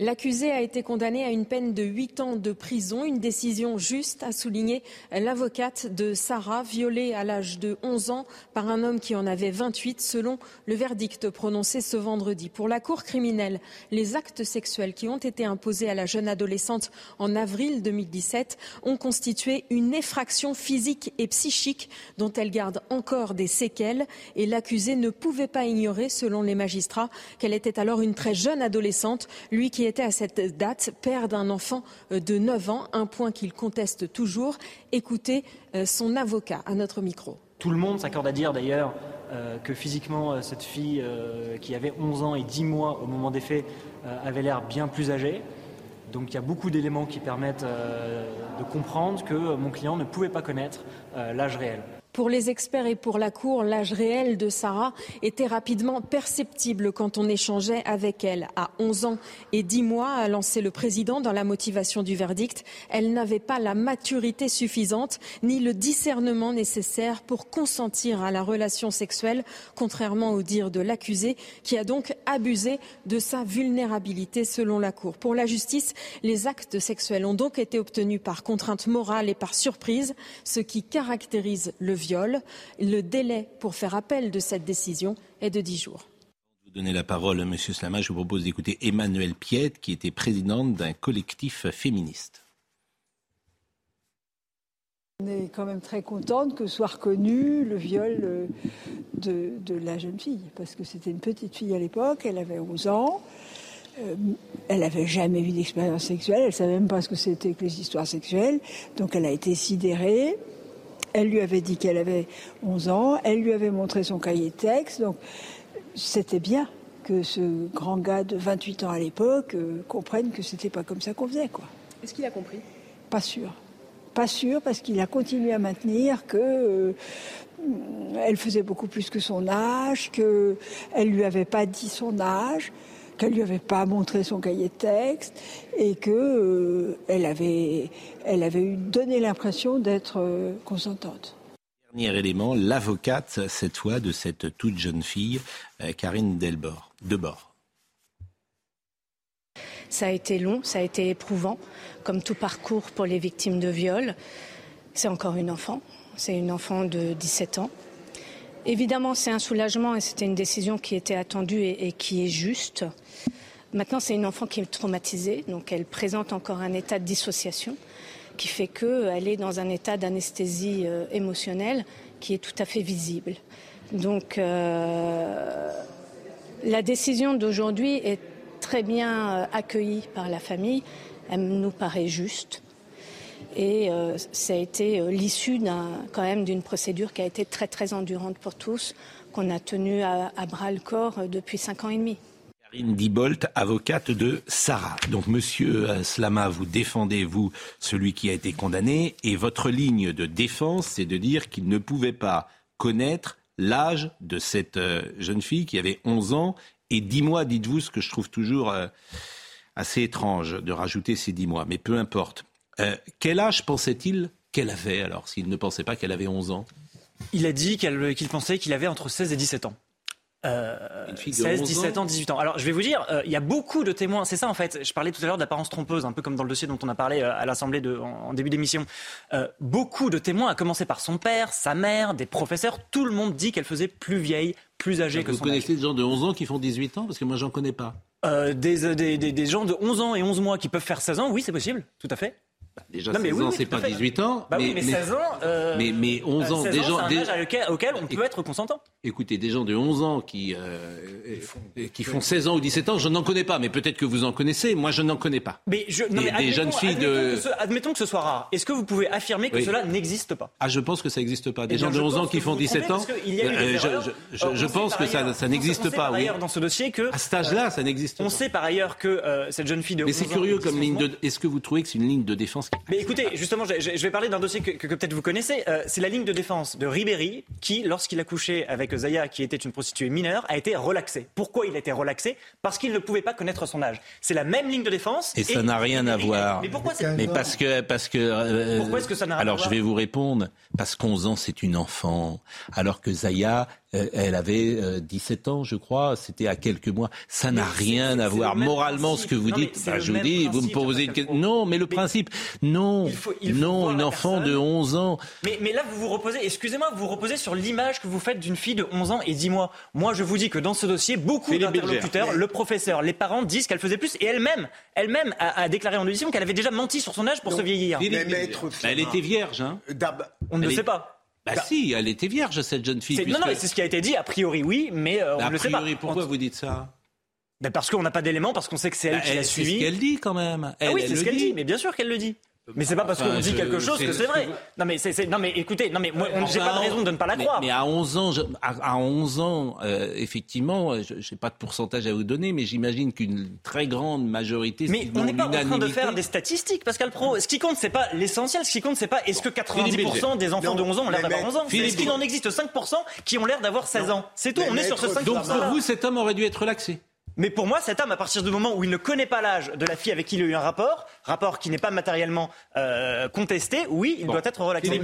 L'accusé a été condamné à une peine de 8 ans de prison, une décision juste, a souligné l'avocate de Sarah, violée à l'âge de 11 ans par un homme qui en avait 28, selon le verdict prononcé ce vendredi. Pour la Cour criminelle, les actes sexuels qui ont été imposés à la jeune adolescente en avril 2017 ont constitué une effraction physique et psychique dont elle garde encore des séquelles et l'accusé ne pouvait pas ignorer, selon les magistrats, qu'elle était alors une très jeune adolescente, lui qui était à cette date père d'un enfant euh, de 9 ans, un point qu'il conteste toujours. Écoutez euh, son avocat à notre micro. Tout le monde s'accorde à dire d'ailleurs euh, que physiquement, cette fille qui avait 11 ans et 10 mois au moment des faits avait l'air bien plus âgée. Donc il y a beaucoup d'éléments qui permettent de comprendre que mon client ne pouvait pas connaître l'âge réel. Pour les experts et pour la Cour, l'âge réel de Sarah était rapidement perceptible quand on échangeait avec elle. À 11 ans et 10 mois, a lancé le président dans la motivation du verdict, elle n'avait pas la maturité suffisante ni le discernement nécessaire pour consentir à la relation sexuelle, contrairement au dire de l'accusé, qui a donc abusé de sa vulnérabilité selon la Cour. Pour la justice, les actes sexuels ont donc été obtenus par contrainte morale et par surprise, ce qui caractérise le viol le délai pour faire appel de cette décision est de 10 jours. Vous donnez la parole à M. Slama. Je vous propose d'écouter Emmanuel Piette, qui était présidente d'un collectif féministe. On est quand même très contente que soit reconnu le viol euh, de, de la jeune fille, parce que c'était une petite fille à l'époque, elle avait 11 ans, euh, elle n'avait jamais eu d'expérience sexuelle, elle ne savait même pas ce que c'était que les histoires sexuelles, donc elle a été sidérée. Elle lui avait dit qu'elle avait 11 ans, elle lui avait montré son cahier de texte, donc c'était bien que ce grand gars de 28 ans à l'époque euh, comprenne que c'était pas comme ça qu'on faisait, quoi. Est-ce qu'il a compris? Pas sûr. Pas sûr, parce qu'il a continué à maintenir que euh, elle faisait beaucoup plus que son âge, qu'elle lui avait pas dit son âge, qu'elle lui avait pas montré son cahier de texte, et que euh, elle avait, elle avait eu donné l'impression d'être consentante. Dernier élément, l'avocate, cette fois, de cette toute jeune fille, euh, Karine Delbord, Debord. Ça a été long, ça a été éprouvant, comme tout parcours pour les victimes de viol. C'est encore une enfant, c'est une enfant de 17 ans. Évidemment, c'est un soulagement et c'était une décision qui était attendue et, qui est juste. Maintenant, c'est une enfant qui est traumatisée, donc elle présente encore un état de dissociation qui fait qu'elle est dans un état d'anesthésie euh, émotionnelle qui est tout à fait visible. Donc euh, la décision d'aujourd'hui est très bien euh, accueillie par la famille, elle nous paraît juste. Et ça a été l'issue quand même d'une procédure qui a été très très endurante pour tous, qu'on a tenue à bras le corps depuis cinq ans et demi. Karine Dibolt, avocate de Sarah. Donc, monsieur euh, Slama, vous défendez, vous, celui qui a été condamné, et votre ligne de défense, c'est de dire qu'il ne pouvait pas connaître l'âge de cette euh, jeune fille qui avait 11 ans et 10 mois, dites-vous, ce que je trouve toujours euh, assez étrange de rajouter ces 10 mois, mais peu importe. Quel âge pensait-il qu'elle avait alors, s'il ne pensait pas qu'elle avait 11 ans? Il a dit qu'il pensait qu'il avait entre 16 et 17 ans. 16, 17 ans, 18 ans. Alors, je vais vous dire, euh, il y a beaucoup de témoins. C'est ça, en fait. Je parlais tout à l'heure d'apparence trompeuse, un peu comme dans le dossier dont on a parlé euh, à l'Assemblée en, en, début d'émission. Euh, beaucoup de témoins, à commencer par son père, sa mère, des professeurs. Tout le monde dit qu'elle faisait plus vieille, plus âgée que son Vous connaissez des gens de 11 ans qui font 18 ans? Parce que moi, j'en connais pas. Des, des, des, des gens de 11 ans et 11 mois qui peuvent faire 16 ans, oui, c'est possible, tout à fait. Déjà, 16 ans, c'est pas 18 ans. Bah mais, oui, mais, 16 ans. Euh, mais, mais 11 ans, 16 des gens. C'est un âge auquel, auquel on peut être consentant. Écoutez, des gens de 11 ans qui, euh, qui font 16 ans ou 17 ans, je n'en connais pas, mais peut-être que vous en connaissez. Moi, je n'en connais pas. Mais je, non, mais des jeunes filles admettons de. Que ce, admettons que ce soit rare. Est-ce que vous pouvez affirmer que Oui. cela n'existe pas? Ah, je pense que ça n'existe pas. Des Eh gens de je 11 ans qui font vous 17 ans. trompez, parce qu'il y a eu des euh, je- pense par que ça, n'existe sait pas. par Oui. ailleurs dans ce dossier que À cet âge-là, ça n'existe pas. on sait par ailleurs que euh, cette jeune fille de Mais 11 c'est curieux comme ligne de. Est-ce que vous trouvez que c'est une ligne de défense Mais écoutez, justement, je, vais parler d'un dossier que, que- que peut-être vous connaissez. Euh, c'est la ligne de défense de Ribéry qui, lorsqu'il a couché avec Zaya, qui était une prostituée mineure, a été relaxé. Pourquoi il a été relaxé? Parce qu'il ne pouvait pas connaître son âge. C'est la même ligne de défense. Et ça n'a rien à voir. Mais pourquoi c'est Mais parce que parce que. euh, Pourquoi est-ce que ça n'a rien Alors à voir? je vais vous répondre parce qu'onze ans c'est une enfant, alors que Zaya, elle avait euh, 17 ans, je crois. C'était à quelques mois. Ça n'a rien à voir moralement principe. ce que vous Non, dites. Bah, je vous dis, vous me posez une question. Non, mais le principe, non, il faut- il faut non, une enfant personne. de 11 ans. Mais, mais là, vous vous reposez, excusez-moi, vous vous reposez sur l'image que vous faites d'une fille de 11 ans et 10 mois. Moi, je vous dis que dans ce dossier, beaucoup d'interlocuteurs, le professeur, les parents disent qu'elle faisait plus et elle-même, elle-même a, a déclaré en audition qu'elle avait déjà menti sur son âge pour se vieillir. Mais Bah, elle était vierge, hein. On ne le sait pas. Bah, si, elle était vierge cette jeune fille. C'est- Non, non, puisque- mais c'est ce qui a été dit, a priori oui, mais euh, on Bah, ne a le sait pas. priori, pourquoi vous dites ça? Ben, Parce qu'on n'a pas d'éléments, parce qu'on sait que c'est elle Bah, qui l'a elle- c'est suivi. ce qu'elle dit quand même. Ah Elle, oui, elle c'est ce le qu'elle dit, mais bien sûr qu'elle le dit. Mais c'est pas parce Enfin, qu'on dit je- quelque chose que c'est- vrai. Non mais, c'est- non mais écoutez, non mais moi, on- j'ai pas de raison de ne pas la mais- croire. Mais, à 11 ans, je- à, à 11 ans, euh, effectivement, euh, je n'ai pas de pourcentage à vous donner, mais j'imagine qu'une très grande majorité. Mais on n'est pas en train de faire des statistiques, Pascal Pro. Ce qui compte, c'est pas l'essentiel. Ce qui compte, c'est pas est-ce que 90% des enfants de 11 ans ont l'air d'avoir 11 ans. Est-ce qu'il en existe 5% qui ont l'air d'avoir 16 ans? C'est tout. On est sur ce 5%. Donc pour vous, cet homme aurait dû être relaxé. Mais pour moi, cet homme, à partir du moment où il ne connaît pas l'âge de la fille avec qui il a eu un rapport, rapport qui n'est pas matériellement euh, contesté, oui, il doit être relaxé.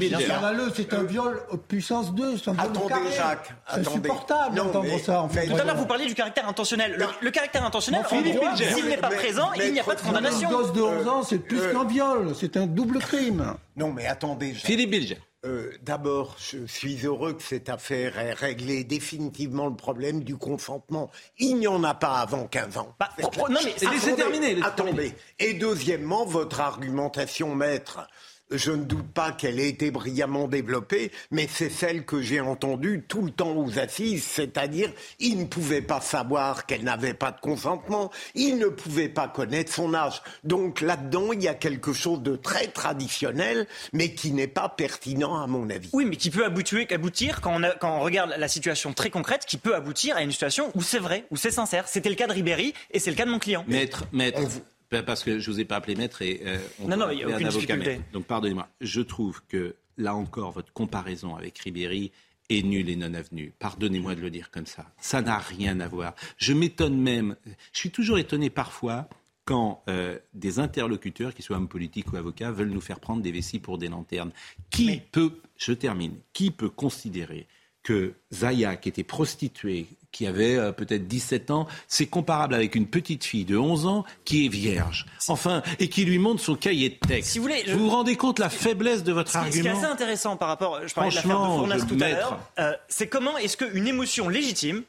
C'est un viol puissance 2, c'est un viol Attendez, carré. Jacques, C'est insupportable d'entendre ça. En fait. Tout à l'heure, vous parliez du caractère intentionnel. Le, le caractère intentionnel, en Bilger. s'il n'est pas Mais- présent, mais- il n'y a pas de condamnation. Un gosse de 11 ans, c'est plus euh, qu'un viol, c'est un double crime. Non, mais attendez. Jacques. Philippe Bilger. Euh, D'abord, je suis heureux que cette affaire ait réglé définitivement le problème du consentement. Il n'y en a pas avant 15 ans. Bah, non, mais laissez terminer, Attendez. Et deuxièmement, votre argumentation, maître, je ne doute pas qu'elle ait été brillamment développée, mais c'est celle que j'ai entendue tout le temps aux assises, c'est-à-dire il ne pouvait pas savoir qu'elle n'avait pas de consentement, il ne pouvait pas connaître son âge. Donc là-dedans, il y a quelque chose de très traditionnel, mais qui n'est pas pertinent à mon avis. Oui, mais qui peut aboutir, aboutir quand, on quand on regarde la situation très concrète, qui peut aboutir à une situation où c'est vrai, où c'est sincère. C'était le cas de Ribéry et c'est le cas de mon client. Maître, maître. Parce que je vous ai pas appelé maître et euh, on non, non, il n'y a aucune difficulté. Donc pardonnez-moi. Je trouve que là encore, votre comparaison avec Ribéry est nulle et non avenue. Pardonnez-moi de le dire comme ça. Ça n'a rien à voir. Je m'étonne même. Je suis toujours étonné parfois quand euh, des interlocuteurs, qu'ils soient hommes politiques ou avocats, veulent nous faire prendre des vessies pour des lanternes. Qui peut, je termine, qui peut considérer que Zaya, qui était prostituée, qui avait euh, peut-être 17 ans, c'est comparable avec une petite fille de 11 ans qui est vierge. Enfin, et qui lui montre son cahier de texte. Si vous, voulez, vous vous rendez compte la faiblesse de votre argument Ce qui est assez intéressant par rapport, je parlais de l'affaire de Fournas tout à l'heure, euh, c'est comment est-ce qu'une émotion légitime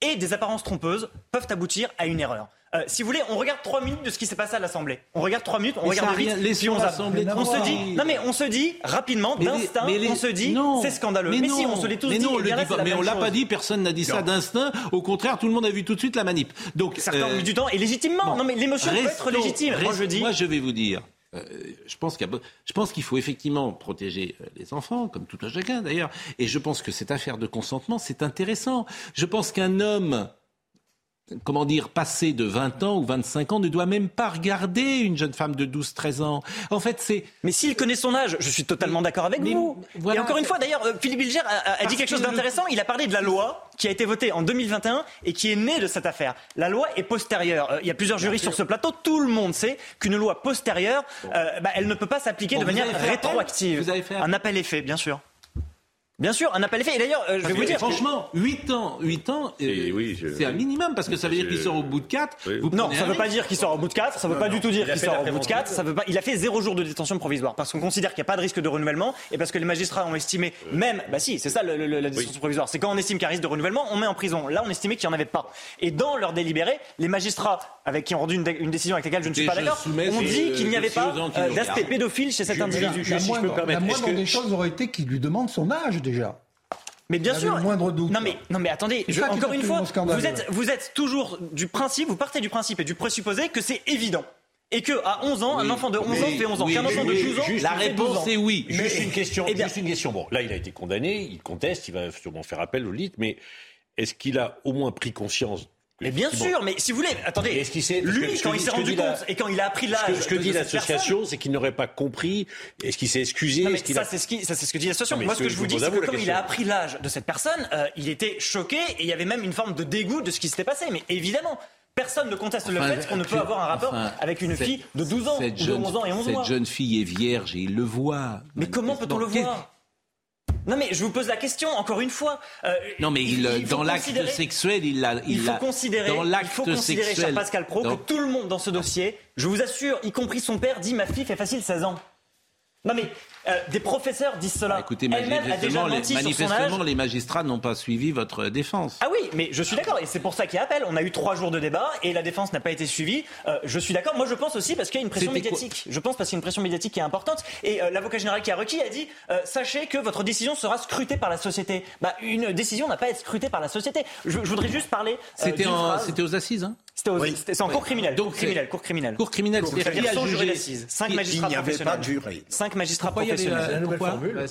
et des apparences trompeuses peuvent aboutir à une erreur. Euh, si vous voulez, on regarde trois minutes de ce qui s'est passé à l'Assemblée. On regarde trois minutes, on regarde vite, puis on, on se dit, non mais on se dit rapidement, d'instinct, on se dit, c'est scandaleux. Mais, si, on se l'est tous mais dit. Non, le dit pas, mais on l'a pas dit, personne n'a dit ça d'instinct. Au contraire, tout le monde a vu tout de suite la manip. Donc certains ont eu du temps et légitimement. Non mais l'émotion peut être légitime. moi je dis. Moi je vais vous dire. Euh, je pense qu'il faut effectivement protéger euh, les enfants, comme tout un chacun d'ailleurs. Et je pense que cette affaire de consentement, c'est intéressant. Je pense qu'un homme comment dire, passé de 20 ans ou 25 ans, ne doit même pas regarder une jeune femme de 12-13 ans. En fait, c'est... Mais s'il connaît son âge, je suis totalement d'accord avec vous. et encore une fois, d'ailleurs, euh, Philippe Bilger a, dit quelque chose d'intéressant. Il a parlé de la loi qui a été votée en 2021 et qui est née de cette affaire. La loi est postérieure. Euh, il y a plusieurs juristes sur ce plateau. Tout le monde sait qu'une loi postérieure, euh, bah, elle ne peut pas s'appliquer de manière rétroactive. Vous avez fait un appel est fait, bien sûr. Bien sûr, un appel est fait. Et d'ailleurs, euh, je vais vous dire. Franchement, 8 ans, 8 ans, euh, oui, c'est un minimum parce que ça veut dire qu'il sort au bout de 4. non, ça ne veut pas dire qu'il sort au bout de 4. Ça ne veut pas du tout dire qu'il sort au bout de 4. Ça veut pas. Il a fait zéro jour de détention provisoire parce qu'on considère qu'il n'y a pas de risque de renouvellement et parce que les magistrats ont estimé même. Bah si, c'est ça la détention provisoire. C'est quand on estime qu'il y a un risque de renouvellement, on met en prison. Là, on estimait qu'il n'y en avait pas. Et dans leur délibéré, les magistrats avec qui ont rendu une, décision avec laquelle je ne suis pas d'accord, ont dit qu'il n'y avait pas euh, d'aspect pédophile chez cet individu. La moindre des choses aurait été qu'il lui demande son âge déjà. Mais bien sûr. Le moindre doute. Non mais non mais attendez. encore une fois, vous êtes vous êtes toujours du principe, vous partez du principe et du présupposé que c'est évident. Et que à 11 ans, un enfant de 11 ans fait 11 ans. Qu'un enfant de 12 ans, la réponse est oui. Juste une question. Eh juste une question. Bon, là, il a été condamné, il conteste, il va sûrement faire appel au lit, mais est-ce qu'il a au moins pris conscience mais bien sûr, mais si vous voulez, attendez, lui, quand il s'est rendu compte et quand il a appris l'âge. Ce que, dit l'association, c'est qu'il n'aurait pas compris. Est-ce qu'il s'est excusé Ça, c'est ce, ce, que dit l'association. Moi, ce que je vous dis, c'est que comme il a appris l'âge de cette personne, euh, il était choqué et il y avait même une forme de dégoût de ce qui s'était passé. Mais évidemment, Personne ne conteste le fait qu'on ne peut avoir un rapport avec une fille de 12 ans, ou de 11 ans et 11 mois. Cette jeune fille est vierge et il le voit. Mais comment peut-on le voir? Non mais je vous pose la question encore une fois. Euh, non mais il, dans l'acte sexuel, il a. Il, faut considérer, dans il faut considérer, cher Pascal Pro, que tout le monde dans ce dossier, je vous assure, y compris son père, dit ma fille fait facile 16 ans. Non mais euh, des professeurs disent cela. Bah, écoutez, manifestement, les, manifestement les magistrats n'ont pas suivi votre défense. Ah oui, mais je suis d'accord, et c'est pour ça qu'il y a appel. On a eu trois jours de débat et la défense n'a pas été suivie. Euh, je suis d'accord. Moi, je pense aussi parce qu'il y a une pression médiatique. Je pense parce qu'il y a une pression médiatique qui est importante. Et euh, l'avocat général qui a requis a dit sachez que votre décision sera scrutée par la société. Bah, une décision n'a pas à être scrutée par la société. Je, voudrais juste parler. C'était aux assises, hein? C'était en cour criminelle. Donc, criminelle, cour criminelle. Cour criminelle, c'est-à-dire sans jury d'assises. Cinq magistrats Il n'y avait pas de jury. Cinq magistrats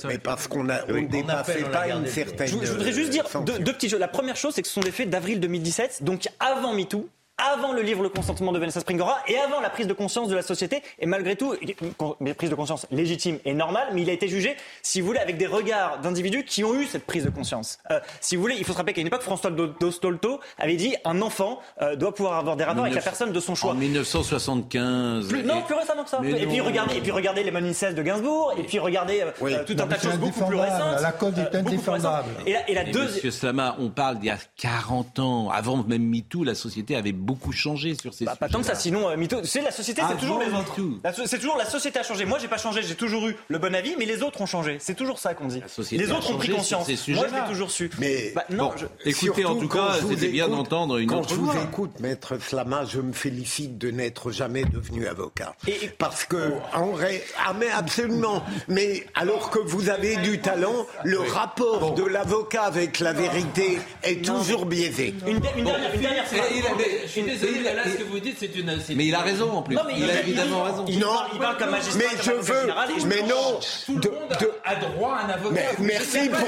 Mais parce qu'on a, on ne dépassait pas une certaine. Je, je voudrais juste dire deux, deux petits choses. La première chose, c'est que ce sont des faits d'avril 2017, donc avant MeToo avant le livre Le consentement de Vanessa Springora et avant la prise de conscience de la société. Et malgré tout, une prise de conscience légitime et normale, mais il a été jugé, si vous voulez, avec des regards d'individus qui ont eu cette prise de conscience. Euh, si vous voulez, il faut se rappeler qu'à une époque, François Dostolto avait dit un enfant euh, doit pouvoir avoir des rapports avec la personne de son choix. En 1975. non, plus récemment que ça. Et puis, regardez, et puis regardez les incestes de Gainsbourg, et puis regardez euh, tout un tas de choses beaucoup plus récentes. La cause est indéfendable. Et la, et la Monsieur Slama, on parle d'il y a 40 ans. Avant même MeToo, la société avait beaucoup changé sur ces bah, Pas tant que ça, sinon, euh, mytho, c'est la société, c'est toujours les autres. C'est toujours la société a changé. Moi, j'ai pas changé, j'ai toujours eu le bon avis, mais les autres ont changé. C'est toujours ça qu'on dit. Les autres ont pris conscience. Moi, je l'ai toujours su. Mais bah, non, écoutez, en tout cas, c'était bien d'entendre une autre Quand je vous écoute, maître Slama, je me félicite de n'être jamais devenu avocat. Et, Parce que, en vrai, ah, mais absolument. Mais alors que vous avez du talent, le rapport de l'avocat avec la vérité est toujours biaisé. Une, dernière, phrase. Je suis désolé, là, ce que vous dites, c'est une. Mais il a raison en plus. il, a évidemment raison. Il, non, il parle comme magistrat. Mais je veux. Mais non. Tout le monde a droit à un avocat. merci pour,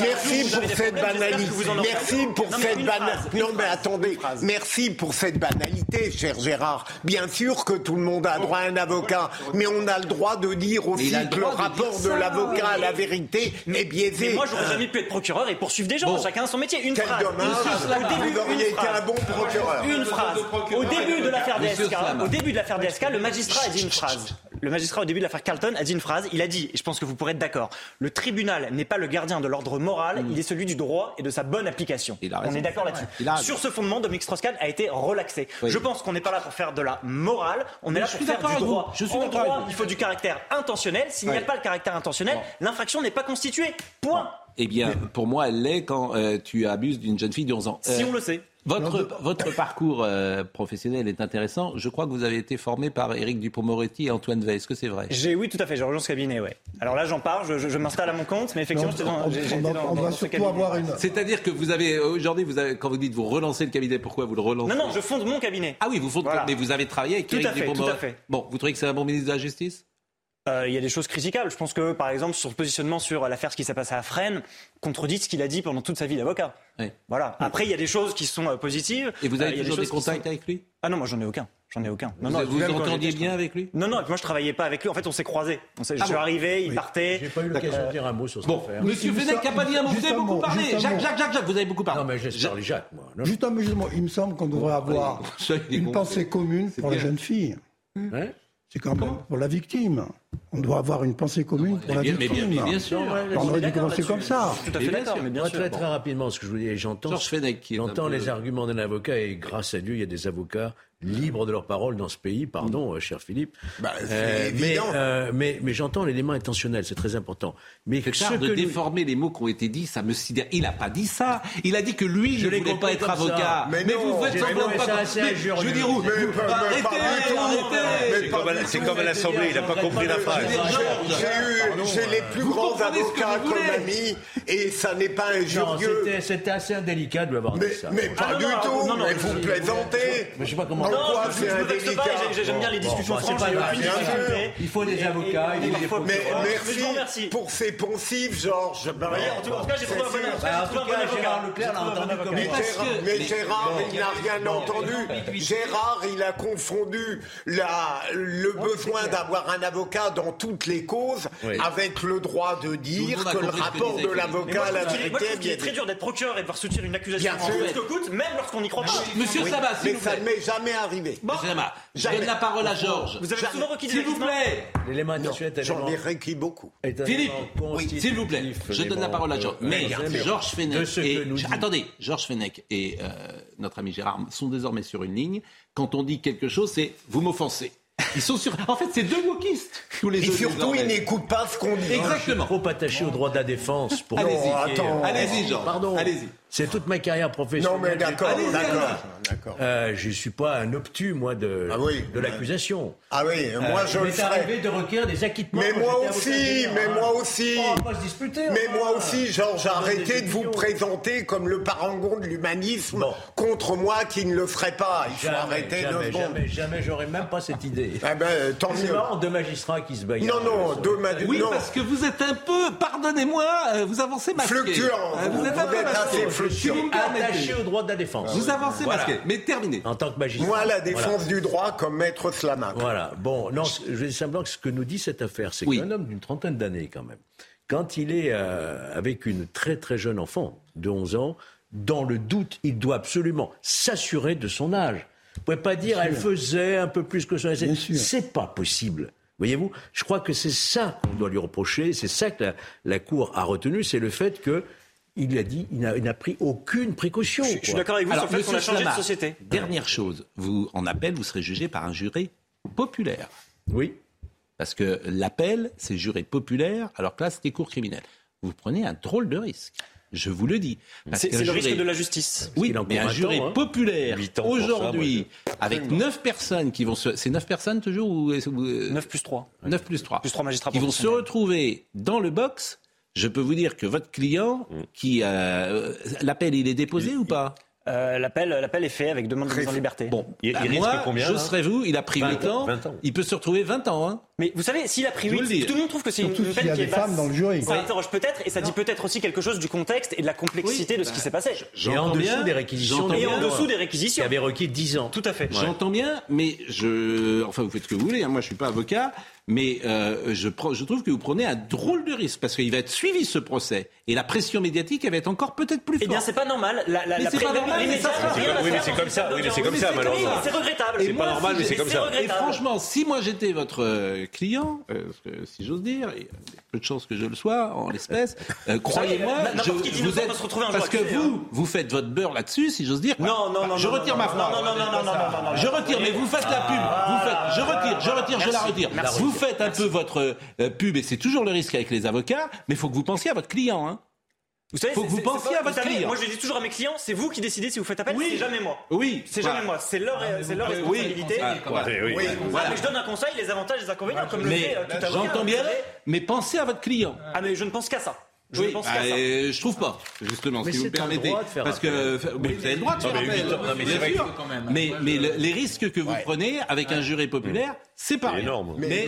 merci pour cette banalité. Merci pour cette banalité. Non, mais attendez. Merci pour cette banalité, cher Gérard. Bien sûr que tout le monde a droit à un avocat, mais on a le droit de dire aussi que le rapport de l'avocat à la vérité est biaisé. Mais moi, j'aurais jamais pu être procureur et poursuivre des gens. Chacun son métier. Une phrase. Vous auriez été un bon procureur. Une phrase. Au début de l'affaire DSK, au début de l'affaire DSK, le magistrat a dit une phrase. Le magistrat, au début de l'affaire Carlton, a dit une phrase. Il a dit, et je pense que vous pourrez être d'accord, le tribunal n'est pas le gardien de l'ordre moral, il est celui du droit et de sa bonne application. On est d'accord là-dessus. Sur ce fondement, Dominique Strauss-Kahn a été relaxé. Je pense qu'on n'est pas là pour faire de la morale, on est là pour faire du droit. Je suis en droit, il faut du caractère intentionnel. S'il n'y a pas le caractère intentionnel, l'infraction n'est pas constituée. Point. Eh bien, pour moi, elle l'est quand euh, tu abuses d'une jeune fille de 11 ans. si on le sait. Votre, votre parcours euh, professionnel est intéressant. Je crois que vous avez été formé par Éric Dupont-Moretti et Antoine Veil. Est-ce que c'est vrai? J'ai Oui, tout à fait. J'ai rejoint ce cabinet, ouais. Alors là, j'en parle, je, je, m'installe à mon compte, mais effectivement, j'étais dans, on, doit surtout avoir une... C'est-à-dire que vous avez, aujourd'hui, vous avez, quand vous dites vous relancez le cabinet, pourquoi vous le relancez? Non, non, je fonde mon cabinet. Ah oui, vous fondez, mais vous avez travaillé avec Éric Dupond-Moretti. Tout à fait. Bon, vous trouvez que c'est un bon ministre de la Justice? Euh, il y a des choses critiquables. Je pense que, par exemple, sur le positionnement sur l'affaire ce qui s'est passé à Fresnes, contredit ce qu'il a dit pendant toute sa vie d'avocat. Oui. Voilà. Après, il y a des choses qui sont euh, positives. Et vous avez euh, toujours des, contacts avec lui? Ah non, moi j'en ai aucun. J'en ai aucun. Non, vous non, vous, vous entendiez bien avec lui? Non, non, moi je travaillais pas avec lui. En fait, on s'est croisés. On je ah suis arrivé, il partait. J'ai pas eu l'occasion de dire un mot sur cette bon, affaire. Monsieur Fenech n'a pas dit un mot. Vous avez beaucoup parlé. Jacques, Jacques, Jacques, Jacques, vous avez beaucoup parlé. Non, mais je parle Jacques, moi. Justement, justement, il me semble qu'on devrait avoir une pensée commune pour la jeune fille. C'est quand même pour la victime. On doit avoir une pensée commune pour la. Mais bien, sûr. on aurait dû commencer comme ça. Tout à fait d'accord. Mais bien sûr. Très, très rapidement, ce que je vous dis, j'entends, j'entends les arguments d'un avocat et grâce à Dieu, il y a des avocats libres de leur parole dans ce pays. Pardon, euh, cher Philippe. Bah, euh, mais, euh, mais, mais j'entends l'élément intentionnel, c'est très important. Mais ce de déformer les mots qui ont été dits, ça me sidère. Il n'a pas dit ça. Il a dit que lui je ne voulait pas être avocat. Mais, vous faites semblant de pas. Je veux dire où Arrêtez, C'est comme à l'Assemblée, il n'a pas compris la phrase. J'ai les plus grands avocats comme ami et ça n'est pas injurieux. C'était assez indélicat de lui avoir dit ça. Mais pas du tout. Mais vous plaisantez. Je sais pas comment. Non, je ne me pas, j'aime bien les discussions franches, il faut des avocats, il faut des Mais merci pour ces poncifs, Georges. En tout cas, j'ai trouvé un Gérard Leclerc l'a entendu comme Mais Gérard, il n'a rien entendu. Gérard, il a confondu le besoin d'avoir un avocat dans toutes les causes avec le droit de dire que le rapport de l'avocat à la vérité est très dur d'être procureur et de devoir soutenir une accusation en ce que coûte, même lorsqu'on n'y croit pas. Monsieur Sabat, mais ça ne m'est jamais arrivé. Je donne la parole à Georges. Vous avez souvent requis S'il vous plaît. L'élément J'en ai requis beaucoup. Philippe, s'il vous plaît. Je donne la parole à Georges. Mais Georges Fenech et attendez, Georges Fenech et euh, notre ami Gérard sont désormais sur une ligne. Quand on dit quelque chose, c'est vous m'offensez. Ils sont sur. En fait, c'est deux wokistes. Tous les Et surtout, ils n'écoutent pas ce qu'on dit. Exactement. Trop attaché au droit de la défense. Pour allez-y, allez-y, Jean. Pardon. Allez-y. C'est toute ma carrière professionnelle. Non, mais d'accord, d'accord. Euh, je ne suis pas un obtus, moi, de, ah oui, de l'accusation. Ah oui, moi, euh, je le ferai. arrivé de requérir des acquittements. Mais moi aussi, mais moi aussi. On va pas se disputer. Mais moi aussi, Georges, arrêtez de vous présenter comme le parangon de l'humanisme contre moi qui ne le ferait pas. Il faut arrêter jamais, jamais, jamais, j'aurais même pas cette idée. Ah ben, tant mieux. C'est deux magistrats qui se baillent. Non, non, deux magistrats. Oui, parce que vous êtes un peu, pardonnez-moi, euh, vous avancez masqué. Fluctuant. Vous êtes un peu je suis attaché au droit de la défense. Vous avancez masqué, mais terminé. En tant que magistrat. Moi, la défense du droit comme maître Slama. Voilà. Bon, non, je vais simplement que ce que nous dit cette affaire, c'est qu'un homme d'une trentaine d'années, quand même, quand il est euh, avec une très très jeune enfant de 11 ans, dans le doute, il doit absolument s'assurer de son âge. Vous pouvez pas dire elle faisait un peu plus que ça. C'est pas possible. Voyez-vous, je crois que c'est ça qu'on doit lui reprocher, c'est ça que la, la Cour a retenu, c'est le fait que il a dit, il n'a pris aucune précaution. Je, suis d'accord avec vous sur le fait qu'on a changé de société. Dernière chose, vous, en appel, vous serez jugé par un jury populaire. Oui. Parce que l'appel, c'est juré populaire, alors que là, c'était cours criminel. Vous prenez un drôle de risque. Je vous le dis. C'est le risque de la justice. Oui, mais un jury hein. populaire aujourd'hui, avec 9 personnes qui vont se. C'est 9 personnes toujours ou... 9 plus 3. 9 plus 3. Plus 3 magistrats. Qui vont se retrouver dans le box. Je peux vous dire que votre client, mm. qui. Euh, l'appel, il est déposé ou pas euh, l'appel, l'appel est fait avec demande de mise en liberté. Bon, il, bah, risque combien Je serais vous, il a pris 8 ans, Il peut se retrouver 20 ans. Hein. Mais vous savez, s'il a pris 8, tout le monde trouve que c'est une peine qui est basse. femmes dans le jury. Ça interroge peut-être, et ça dit peut-être aussi quelque chose du contexte et de la complexité de ce qui s'est passé. Et en dessous des réquisitions. Et en dessous des réquisitions. Qui avait requis 10 ans. Tout à fait. J'entends bien, mais je, enfin, vous faites ce que vous voulez. Hein. Moi, je suis pas avocat. Mais euh, je, je, trouve que vous prenez un drôle de risque parce qu'il va être suivi ce procès et la pression médiatique elle va être encore peut-être plus forte. Eh bien, c'est pas normal. La, la, mais c'est pas normal. oui, mais c'est comme ça. Oui, mais c'est comme ça, malheureusement. C'est regrettable. C'est pas normal, mais c'est comme ça. Et franchement, si moi j'étais votre euh, client, euh, si j'ose dire, il y a peu de chances que je le sois en l'espèce, croyez-moi, [laughs] vous êtes parce que vous, vous faites votre beurre là-dessus, si j'ose dire. Non, non, non. Je retire ma phrase. Non, non, non, non, non, Je retire, mais vous faites la pub. Vous faites. Je retire, je retire, je la retire. Vous faites un peu votre euh, pub, et c'est toujours le risque avec les avocats, mais il faut que vous pensiez à votre client. Hein. Vous savez, faut que vous pensiez à votre client. Moi, je dis toujours à mes clients, c'est vous qui décidez si vous faites appel, oui. c'est jamais moi. Oui. C'est jamais moi. C'est leur, c'est leur responsabilité. Oui. oui. je donne un conseil, les avantages, les inconvénients, comme mais, le fait euh, tout à l'heure. J'entends bien, mais pensez à votre client. Ah, mais je ne pense qu'à ça. Je oui, pense bah, euh, je trouve pas, justement, mais si vous me permettez. Parce que mais vous avez le droit de faire appel. mais, mais, mais les risques que vous prenez avec un jury populaire, c'est pas énorme. Mais,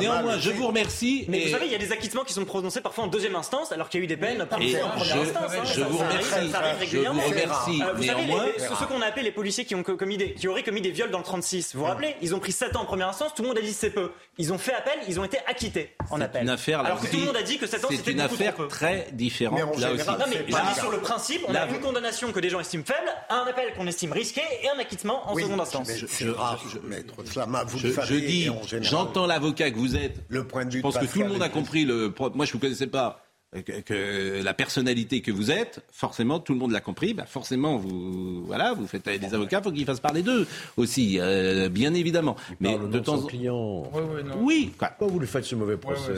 néanmoins, je vous remercie. Mais vous savez, il y a des acquittements qui sont prononcés parfois en deuxième instance, alors qu'il y a eu des peines prononcées en première instance. Hein. Je vous remercie. Je vous remercie. Vous savez, ceux qu'on a appelés les policiers qui ont commis des, qui auraient commis des viols dans le 36. Vous vous rappelez Ils ont pris 7 ans en première instance. Tout le monde a dit c'est peu. Ils ont fait appel. Ils ont été acquittés en appel. Une affaire. Alors que tout le monde a dit que 7 ans c'était une affaire très différente. Là aussi. Non mais sur le principe, on a une condamnation que des gens estiment faible, un appel qu'on estime risqué et un acquittement en seconde instance. C'est maître Slama. Vous. Je dis. J'entends l'avocat que vous êtes. Le point de vue je pense que tout le monde a compris. Le, moi, je ne vous connaissais pas. Que, la personnalité que vous êtes, forcément, tout le monde l'a compris. Bah forcément, vous, voilà, vous faites des avocats, faut qu'ils fassent parler d'eux aussi, euh, bien évidemment. Mais de temps en temps, client. Oui, oui, oui. Quoi. Pourquoi vous lui faites ce mauvais procès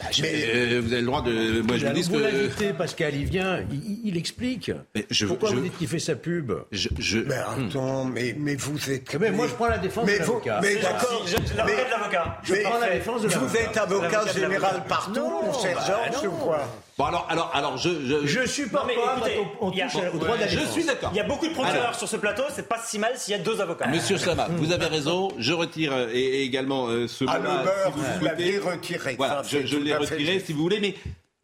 bah, euh, Vous avez le droit de. Moi, je vous dis vous l'invitez, Pascal, il vient, il, il explique. Mais je, Pourquoi vous dites qu'il fait sa pub je, je... Mais attends, mais, mais vous êtes. Mais moi, je prends la défense de l'avocat. Mais d'accord, l'avocat de l'avocat. Je prends la défense de l'avocat. Vous êtes avocat général partout, cher Georges, ou quoi Bon alors, alors, alors, je, je, je supporte pas. On, touche au droit Je suis d'accord. Il y a beaucoup de procureurs sur ce plateau. C'est pas si mal s'il y a deux avocats. Monsieur [laughs] Slama, vous avez raison. Je retire euh, et, également euh, ce. Ah, le beurre, vous, l'avez retiré. Voilà, je, je l'ai retiré si vous voulez, mais.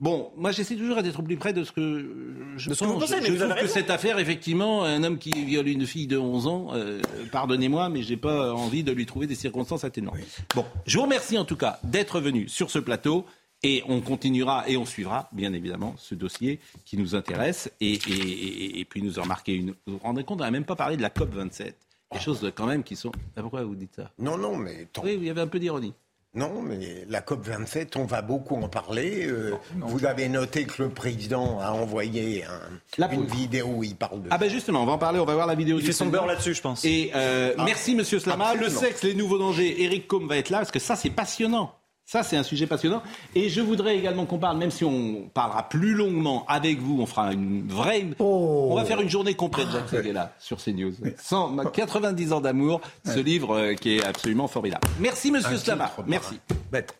Bon, moi j'essaie toujours d'être plus près de ce que je pense. Vous pensez, mais je vous trouve avez que cette affaire, effectivement, un homme qui viole une fille de 11 ans, euh, pardonnez-moi, mais j'ai pas envie de lui trouver des circonstances atténuantes. Oui. Bon, je vous remercie en tout cas d'être venu sur ce plateau. Et on continuera et on suivra, bien évidemment, ce dossier qui nous intéresse. Et, et, et, et puis nous en remarquer une. Vous vous rendez compte, on n'a même pas parlé de la COP 27. Des choses quand même qui sont. Ah, pourquoi vous dites ça? Non, non, mais. Tant... Oui, il y avait un peu d'ironie. Non, mais la COP27, on va beaucoup en parler. Euh, non, non, vous avez noté que le président a envoyé un, une vidéo où il parle de. Ah ben justement, on va en parler, on va voir la vidéo. Il fait son beurre là-dessus, je pense. Et euh, ah, merci Monsieur Slama. Absolument. Le sexe, les nouveaux dangers. Eric Combe va être là parce que ça, c'est passionnant. Ça, c'est un sujet passionnant. Et je voudrais également qu'on parle, même si on parlera plus longuement avec vous, on fera une vraie. Oh. On va faire une journée complète, Jacques Seguela, sur CNews. 100, 90 ans d'amour, ce livre euh, qui est absolument formidable. Merci, monsieur Slama. Merci. Maître.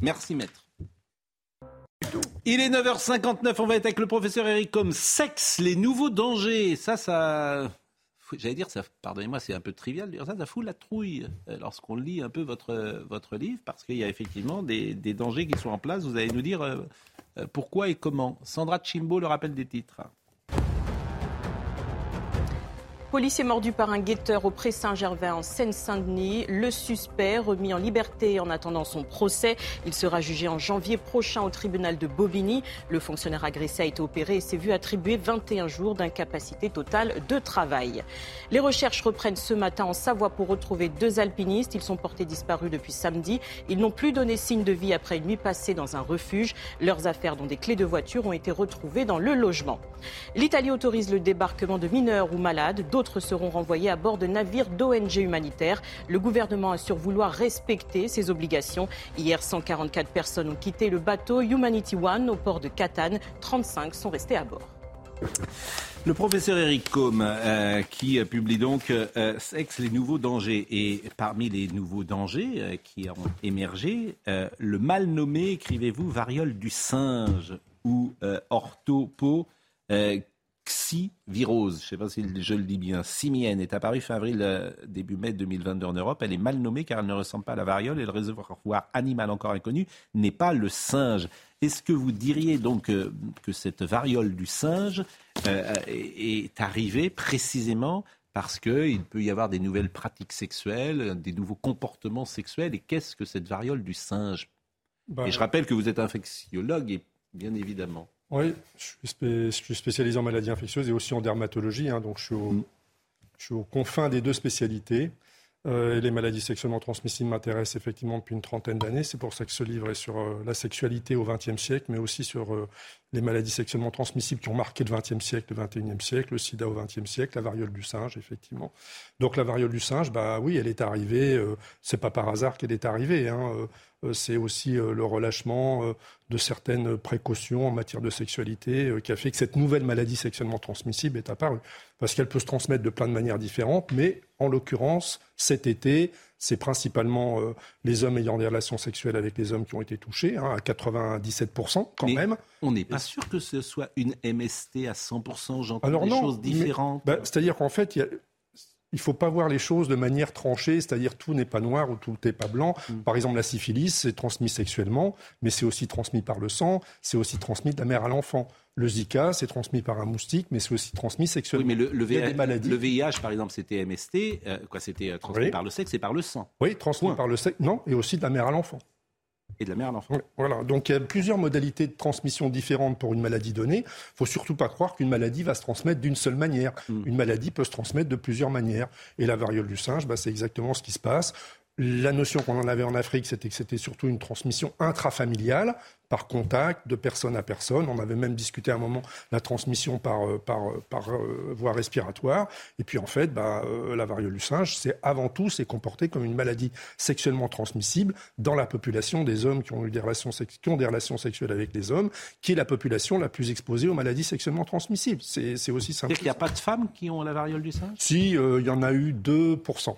Merci, maître. Il est 9h59, on va être avec le professeur Eric comme Sexe, les nouveaux dangers. Ça, ça j'allais dire, pardonnez-moi, c'est un peu trivial de dire ça, ça fout la trouille euh, lorsqu'on lit un peu votre, livre, parce qu'il y a effectivement des, dangers qui sont en place. Vous allez nous dire euh, pourquoi et comment. Sandra Chimbo le rappelle des titres. Policier mordu par un guetteur au Pré-Saint-Gervais en Seine-Saint-Denis. Le suspect remis en liberté en attendant son procès. Il sera jugé en janvier prochain au tribunal de Bobigny. Le fonctionnaire agressé a été opéré et s'est vu attribuer 21 jours d'incapacité totale de travail. Les recherches reprennent ce matin en Savoie pour retrouver deux alpinistes. Ils sont portés disparus depuis samedi. Ils n'ont plus donné signe de vie après une nuit passée dans un refuge. Leurs affaires, dont des clés de voiture, ont été retrouvées dans le logement. L'Italie autorise le débarquement de mineurs ou malades. D'autres seront renvoyés à bord de navires d'ONG humanitaires. Le gouvernement assure vouloir respecter ses obligations. Hier, 144 personnes ont quitté le bateau Humanity One au port de Catane. 35 sont restés à bord. Le professeur Eric Combe, euh, qui publie donc euh, Sexe, les nouveaux dangers. Et parmi les nouveaux dangers euh, qui ont émergé, le mal nommé, écrivez-vous, variole du singe ou orthopo virose, je ne sais pas si je le dis bien, simienne, est apparue fin avril, euh, début mai 2022 en Europe. Elle est mal nommée car elle ne ressemble pas à la variole et le réservoir animal encore inconnu n'est pas le singe. Est-ce que vous diriez donc euh, que cette variole du singe euh, est arrivée précisément parce qu'il peut y avoir des nouvelles pratiques sexuelles, des nouveaux comportements sexuels. Et qu'est-ce que cette variole du singe? Bah, Et je rappelle que vous êtes infectiologue, et bien évidemment. Oui, je suis, spécialisé en maladies infectieuses et aussi en dermatologie, hein, donc je suis, au, je suis aux confins des deux spécialités. Euh, les maladies sexuellement transmissibles m'intéressent effectivement depuis une trentaine d'années. C'est pour ça que ce livre est sur euh, la sexualité au XXe siècle, mais aussi sur euh, les maladies sexuellement transmissibles qui ont marqué le XXe siècle, le XXIe siècle, le sida au XXe siècle, la variole du singe, effectivement. Donc la variole du singe, bah oui, elle est arrivée. c'est pas par hasard qu'elle est arrivée. Hein, c'est aussi le relâchement de certaines précautions en matière de sexualité qui a fait que cette nouvelle maladie sexuellement transmissible est apparue. Parce qu'elle peut se transmettre de plein de manières différentes, mais en l'occurrence, cet été, c'est principalement euh, les hommes ayant des relations sexuelles avec les hommes qui ont été touchés, hein, à 97% quand même. On n'est pas sûr que ce soit une MST à 100%, j'entends des choses différentes. Bah, c'est-à-dire qu'en fait, il ne faut pas voir les choses de manière tranchée, c'est-à-dire tout n'est pas noir ou tout n'est pas blanc. Mm. Par exemple, la syphilis, c'est transmis sexuellement, mais c'est aussi transmis par le sang, c'est aussi transmis de la mère à l'enfant. Le Zika, c'est transmis par un moustique, mais c'est aussi transmis sexuellement. Oui, mais le, le, VIH, par exemple, c'était MST, euh, quoi, c'était euh, transmis par le sexe et par le sang. Oui, transmis par le sexe, non, et aussi de la mère à l'enfant. Et de la mère à l'enfant. voilà, donc il y a plusieurs modalités de transmission différentes pour une maladie donnée. Il faut surtout pas croire qu'une maladie va se transmettre d'une seule manière. Hmm. Une maladie peut se transmettre de plusieurs manières. Et la variole du singe, bah, c'est exactement ce qui se passe. La notion qu'on en avait en Afrique, c'était que c'était surtout une transmission intrafamiliale, par contact, de personne à personne. On avait même discuté à un moment la transmission par, euh, par, euh, par euh, voie respiratoire. Et puis en fait, bah, la variole du singe, c'est avant tout, c'est comporté comme une maladie sexuellement transmissible dans la population des hommes qui ont eu des relations, qui ont des relations sexuelles avec les hommes, qui est la population la plus exposée aux maladies sexuellement transmissibles. C'est aussi simple. C'est-à-dire qu'il n'y a pas de femmes qui ont la variole du singe? Si, il y en a eu 2%.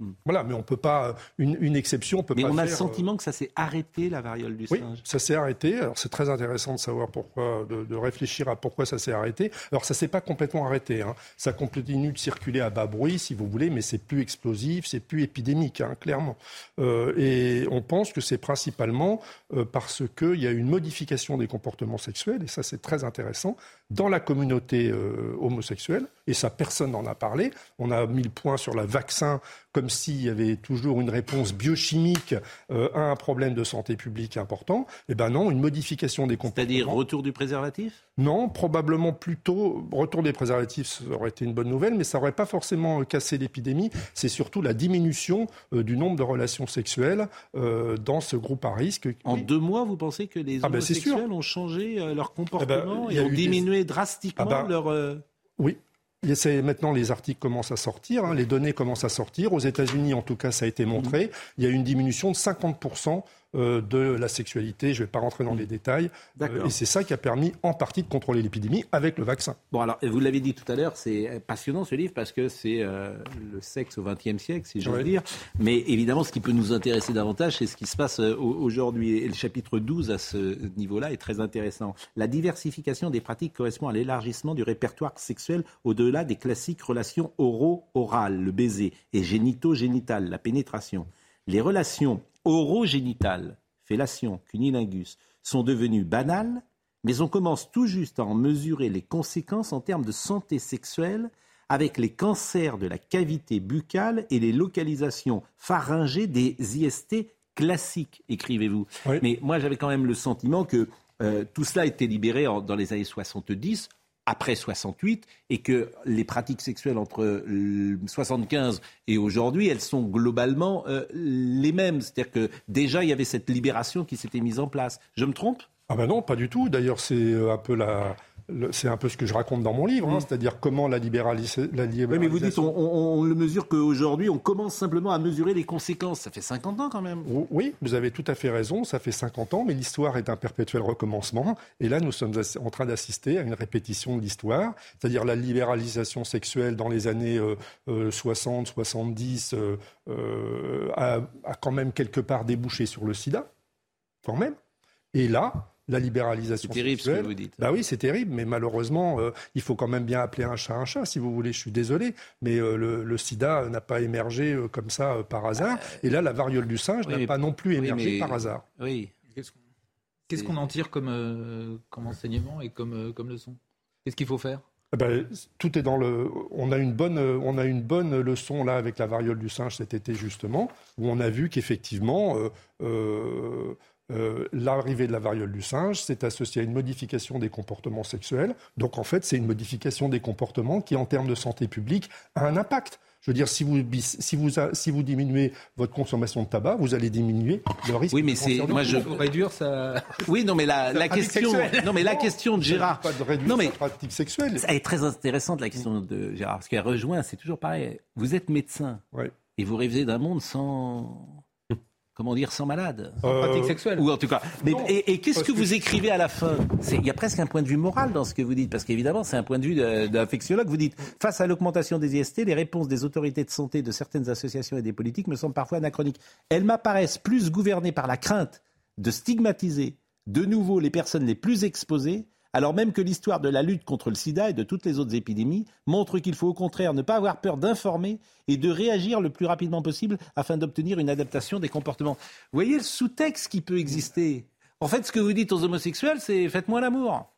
Hmm. Voilà, mais on peut pas une, une exception. peut mais on a le sentiment que ça s'est arrêté la variole du oui, singe. ça s'est arrêté. Alors c'est très intéressant de savoir pourquoi, de, réfléchir à pourquoi ça s'est arrêté. Alors ça s'est pas complètement arrêté. Hein. Ça continue de circuler à bas bruit, si vous voulez, mais c'est plus explosif, c'est plus épidémique, hein, clairement. Euh, et on pense que c'est principalement euh, parce qu'il y a une modification des comportements sexuels, et ça c'est très intéressant, dans la communauté euh, homosexuelle. Et ça, personne n'en a parlé. On a mis le point sur le vaccin comme s'il y avait toujours une réponse biochimique euh, à un problème de santé publique important. Eh ben non, une modification des comportements. C'est-à-dire retour du préservatif? Non, probablement plutôt retour des préservatifs, ça aurait été une bonne nouvelle, mais ça n'aurait pas forcément euh, cassé l'épidémie. C'est surtout la diminution euh, du nombre de relations sexuelles dans ce groupe à risque. En deux mois, vous pensez que les ah ben, homosexuels ont changé leur eh ben, comportement et ont diminué drastiquement ah ben, leur... Oui, Maintenant, les articles commencent à sortir, hein, les données commencent à sortir. Aux États-Unis, en tout cas, ça a été montré. Il y a une diminution de 50 euh, de la sexualité. Je ne vais pas rentrer dans les détails. Euh, et c'est ça qui a permis en partie de contrôler l'épidémie avec le vaccin. Bon, alors, vous l'avez dit tout à l'heure, c'est passionnant ce livre parce que c'est euh, le sexe au XXe siècle, si j'ose dire. Mais évidemment, ce qui peut nous intéresser davantage, c'est ce qui se passe aujourd'hui. Et le chapitre 12 à ce niveau-là est très intéressant. La diversification des pratiques correspond à l'élargissement du répertoire sexuel au-delà des classiques relations oro-orales, le baiser, et génito-génital, la pénétration. Les relations orogénitales, fellation, cunilingus, sont devenues banales, mais on commence tout juste à en mesurer les conséquences en termes de santé sexuelle avec les cancers de la cavité buccale et les localisations pharyngées des IST classiques, écrivez-vous. Mais moi, j'avais quand même le sentiment que euh, tout cela était libéré dans les années 70 après 68 et que les pratiques sexuelles entre 75 et aujourd'hui, elles sont globalement euh, les mêmes. C'est-à-dire que déjà, il y avait cette libération qui s'était mise en place. Je me trompe? Ah ben non, pas du tout. D'ailleurs, c'est euh, un peu la, c'est un peu ce que je raconte dans mon livre, hein, c'est-à-dire comment la, libéralisation... Oui, mais vous dites, on, le mesure qu'aujourd'hui, on commence simplement à mesurer les conséquences. Ça fait 50 ans quand même. Oui, vous avez tout à fait raison, ça fait 50 ans, mais l'histoire est un perpétuel recommencement. Et là, nous sommes en train d'assister à une répétition de l'histoire, c'est-à-dire la libéralisation sexuelle dans les années 60, 70 euh, euh, a, a quand même quelque part débouché sur le sida, quand même. Et là, la libéralisation C'est terrible ce que vous dites. Bah oui, c'est terrible, mais malheureusement, euh, il faut quand même bien appeler un chat un chat, si vous voulez. Je suis désolé, mais euh, le, sida n'a pas émergé euh, comme ça par hasard. Et là, la variole du singe n'a pas non plus émergé par hasard. Oui. Qu'est-ce qu'on en tire comme, comme enseignement et comme, comme leçon? Qu'est-ce qu'il faut faire? Eh ben, tout est dans le. On a une bonne, on a une bonne leçon là avec la variole du singe cet été justement, où on a vu qu'effectivement. Euh, l'arrivée de la variole du singe, c'est associé à une modification des comportements sexuels. Donc en fait, c'est une modification des comportements qui, en termes de santé publique, a un impact. Je veux dire, si vous, si vous, si vous diminuez votre consommation de tabac, vous allez diminuer le risque. Oui, mais c'est moi je réduire ça. Oui, non, mais la, la question, non, mais la question de Gérard. Pas de réduire non, mais pratique sexuelle. Elle est très intéressante la question de Gérard, parce qu'elle rejoint. C'est toujours pareil. Vous êtes médecin et vous rêvez d'un monde sans comment dire, sans malade. Sans pratique sexuelle. Ou en tout cas. Mais, et, qu'est-ce que vous écrivez à la fin? Il y a presque un point de vue moral dans ce que vous dites, parce qu'évidemment, c'est un point de vue d'un infectiologue. Vous dites, face à l'augmentation des IST, les réponses des autorités de santé, de certaines associations et des politiques me semblent parfois anachroniques. Elles m'apparaissent plus gouvernées par la crainte de stigmatiser de nouveau les personnes les plus exposées alors même que l'histoire de la lutte contre le sida et de toutes les autres épidémies montre qu'il faut au contraire ne pas avoir peur d'informer et de réagir le plus rapidement possible afin d'obtenir une adaptation des comportements. Vous voyez le sous-texte qui peut exister? En fait, ce que vous dites aux homosexuels, c'est faites-moi l'amour.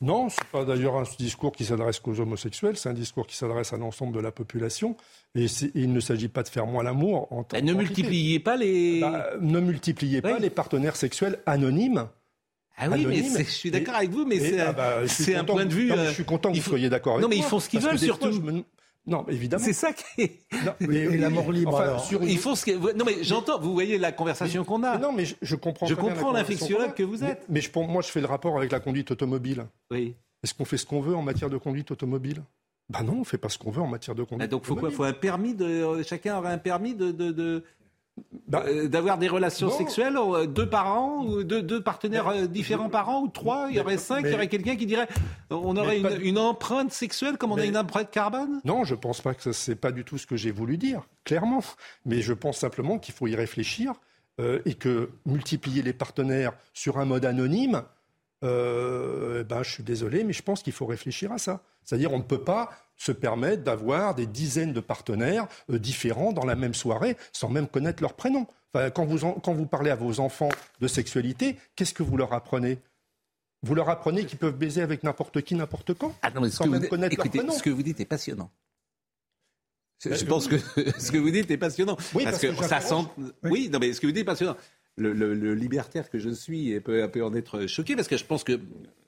Non, ce n'est pas d'ailleurs un discours qui s'adresse qu'aux homosexuels, c'est un discours qui s'adresse à l'ensemble de la population. Et, il ne s'agit pas de faire moins l'amour en tant que. Ne multipliez pas les. Bah, ne multipliez pas les partenaires sexuels anonymes ah oui, mais je suis d'accord avec vous, mais c'est ah bah, un point de vue. je suis content que vous soyez d'accord avec moi. Non, mais ils font ce qu'ils veulent surtout. Non, évidemment. C'est ça qui est. Non, et, l'amour libre. Enfin, sur Ils font ce que. Non, mais j'entends. Vous voyez la conversation qu'on a. non, mais je, comprends. Je comprends l'infectiologue que vous êtes. Mais, je, moi, je fais le rapport avec la conduite automobile. Oui. Est-ce qu'on fait ce qu'on veut en matière de conduite automobile? Ben non, on fait pas ce qu'on veut en matière de conduite. Ah, donc, faut quoi Faut un permis de. Chacun aurait un permis de, de euh, d'avoir des relations sexuelles euh, deux parents ou deux, deux partenaires euh, différents par an ou trois il y aurait cinq il y aurait quelqu'un qui dirait on aurait une, empreinte sexuelle comme on a une empreinte carbone? Non je pense pas que c'est pas du tout ce que j'ai voulu dire clairement. Mais je pense simplement qu'il faut y réfléchir et que multiplier les partenaires sur un mode anonyme ben je suis désolé mais je pense qu'il faut réfléchir à ça c'est-à-dire on ne peut pas se permettent d'avoir des dizaines de partenaires euh, différents dans la même soirée sans même connaître leur prénom. quand, vous quand vous parlez à vos enfants de sexualité, qu'est-ce que vous leur apprenez? Vous leur apprenez qu'ils peuvent baiser avec n'importe qui, n'importe quand, ah sans même connaître leur prénom. Ce que vous dites est passionnant. Je, ben, pense que [laughs] ce que vous dites est passionnant. Oui, parce, que, ça sent. Oui. non, mais ce que vous dites est passionnant. Le, libertaire que je suis peut, peut en être choqué parce que je pense que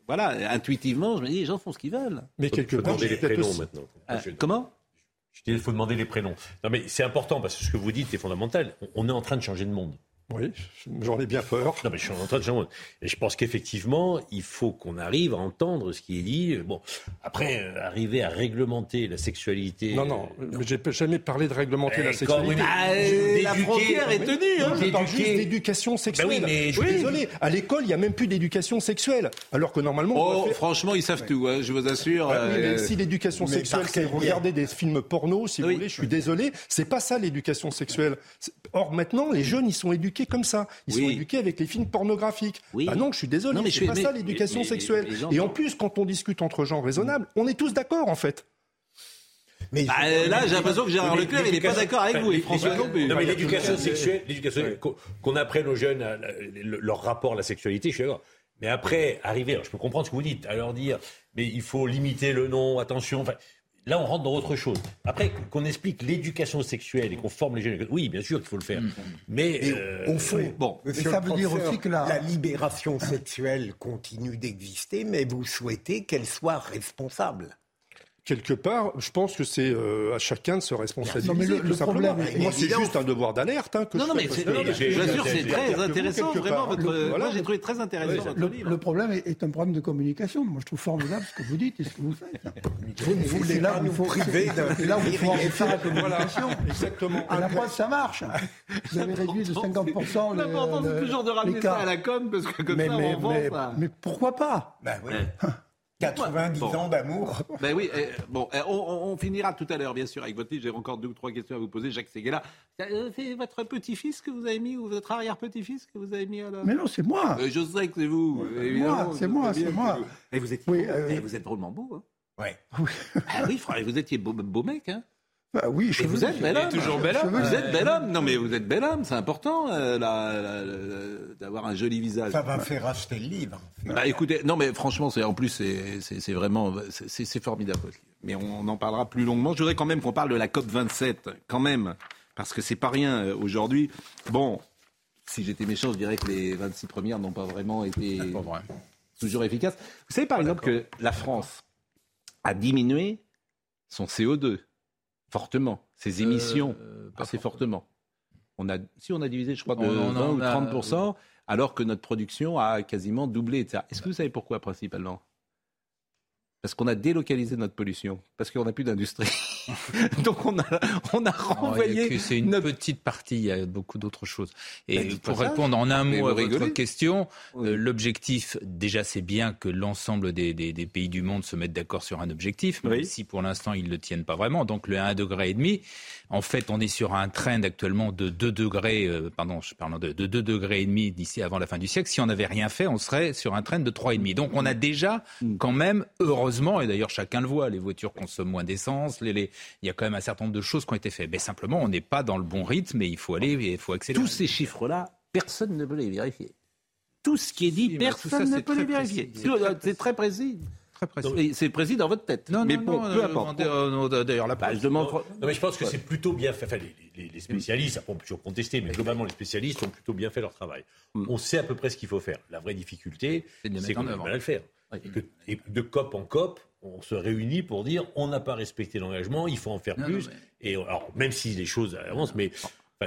voilà, intuitivement, je me dis, les gens font ce qu'ils veulent. Mais quelque part, les prénoms maintenant. Euh, comment? Je dis, il faut demander les prénoms. Non, mais c'est important parce que ce que vous dites est fondamental. On est en train de changer de monde. Oui, j'en ai bien peur. Non, mais je suis en train de Et je pense qu'effectivement, il faut qu'on arrive à entendre ce qui est dit. Bon, après, euh, arriver à réglementer la sexualité. Non, non, euh, mais j'ai jamais parlé de réglementer la sexualité. Ah, la frontière est tenue. Hein. Je parle juste d'éducation sexuelle. Ben oui, mais je suis désolé. À l'école, il n'y a même plus d'éducation sexuelle. Alors que normalement. Oh, franchement, ils savent tout, hein, je vous assure. Euh, si l'éducation sexuelle, c'est regarder des films porno, si vous voulez, je suis désolé. C'est pas ça l'éducation sexuelle. Or, maintenant, les jeunes, ils sont éduqués comme ça. Ils sont éduqués avec les films pornographiques. Oui. Ah non, je suis désolé, mais c'est pas ça l'éducation sexuelle. Et en plus, quand on discute entre gens raisonnables, on est tous d'accord en fait. Mais bah, là, j'ai l'impression que Gérard Leclerc, il n'est pas d'accord avec vous, et François non Non, mais l'éducation sexuelle, l'éducation, qu'on apprenne aux jeunes leur rapport à la sexualité, je suis d'accord. Mais après, arriver, je peux comprendre ce que vous dites, à leur dire, mais il faut limiter le nom, attention. Enfin, Là, on rentre dans autre chose. Après, qu'on explique l'éducation sexuelle et qu'on forme les jeunes. Oui, bien sûr qu'il faut le faire. Mm. Mais euh, au fond, bon, ça veut dire aussi que la... la libération sexuelle continue d'exister, mais vous souhaitez qu'elle soit responsable quelque part, je pense que c'est euh, à chacun de se responsabiliser. Non, mais le, problème, moi, c'est juste un devoir d'alerte. Hein, non, non, mais c'est très intéressant, vraiment. Votre, moi, j'ai trouvé très intéressant votre le, livre. Le problème est, un problème de communication. Moi, je trouve formidable ce que vous dites et ce que vous faites. Vous ne voulez là, pas nous priver d'un... là où il faut faire la communication. exactement. À la fois, ça marche. Vous avez réduit de 50% L'important, c'est toujours de ramener ça à la com, parce que comme ça, on vend Mais pourquoi pas? Ben oui. 90 ans d'amour. Ben oui, eh, bon, eh, on, finira tout à l'heure, bien sûr, avec votre livre. J'ai encore deux ou trois questions à vous poser. Jacques Seguela, euh, c'est votre petit-fils que vous avez mis ou votre arrière-petit-fils que vous avez mis à la... Mais non, c'est moi. Euh, je sais que c'est vous. C'est moi, c'est moi. Et vous êtes, euh, vous êtes drôlement beau. Hein. Ouais. Ah oui, vous étiez beau, beau mec. Hein. Bah oui, je vous êtes bel homme. toujours bel homme. Vous êtes bel homme. Non, mais vous êtes bel homme. C'est important euh, d'avoir un joli visage. Ça va faire acheter le livre. Bah, écoutez, non, mais franchement, c'est en plus, c'est vraiment, c'est formidable. Mais on en parlera plus longuement. Je voudrais quand même qu'on parle de la COP 27, quand même, parce que c'est pas rien euh, aujourd'hui. Bon, si j'étais méchant, je dirais que les 26 premières n'ont pas vraiment été toujours efficaces. Vous savez par exemple que la France a diminué son CO2 fortement. Ces euh, émissions, euh, assez fortement. On a, si on a divisé, je crois, de 20 ou 30% alors que notre production a quasiment doublé. Est-ce que vous savez pourquoi principalement? Parce qu'on a délocalisé notre pollution, parce qu'on n'a plus d'industrie. [laughs] [laughs] Donc on a, on a renvoyé. C'est une petite partie, il y a beaucoup d'autres choses. Et pour répondre en un mot à votre question, euh, l'objectif, déjà c'est bien que l'ensemble des, des, des, pays du monde se mettent d'accord sur un objectif, mais si pour l'instant ils ne le tiennent pas vraiment. Donc le 1,5 degré en fait on est sur un trend actuellement de 2 degrés, euh, pardon, je parle de, de 2 degrés et demi d'ici avant la fin du siècle. Si on n'avait rien fait, on serait sur un trend de 3,5. Donc on a déjà mm. quand même, heureusement, et d'ailleurs chacun le voit, les voitures consomment moins d'essence, il y a quand même un certain nombre de choses qui ont été faites. Mais simplement, on n'est pas dans le bon rythme et il faut aller, il faut accélérer. Tous ces chiffres-là, personne ne peut les vérifier. Tout ce qui est dit, personne ne peut les vérifier. C'est très précis. C'est précis dans votre tête. Non, mais bon, peu euh, importe. Euh, d'ailleurs, la page demande. Non, mais je pense que c'est plutôt bien fait. Enfin, les, spécialistes, on peut toujours contester, mais globalement, les spécialistes ont plutôt bien fait leur travail. Mm. On sait à peu près ce qu'il faut faire. La vraie difficulté, c'est qu'on a mal à le faire. Et, de COP en COP, on se réunit pour dire on n'a pas respecté l'engagement, il faut en faire plus. Et alors, même si les choses avancent, mais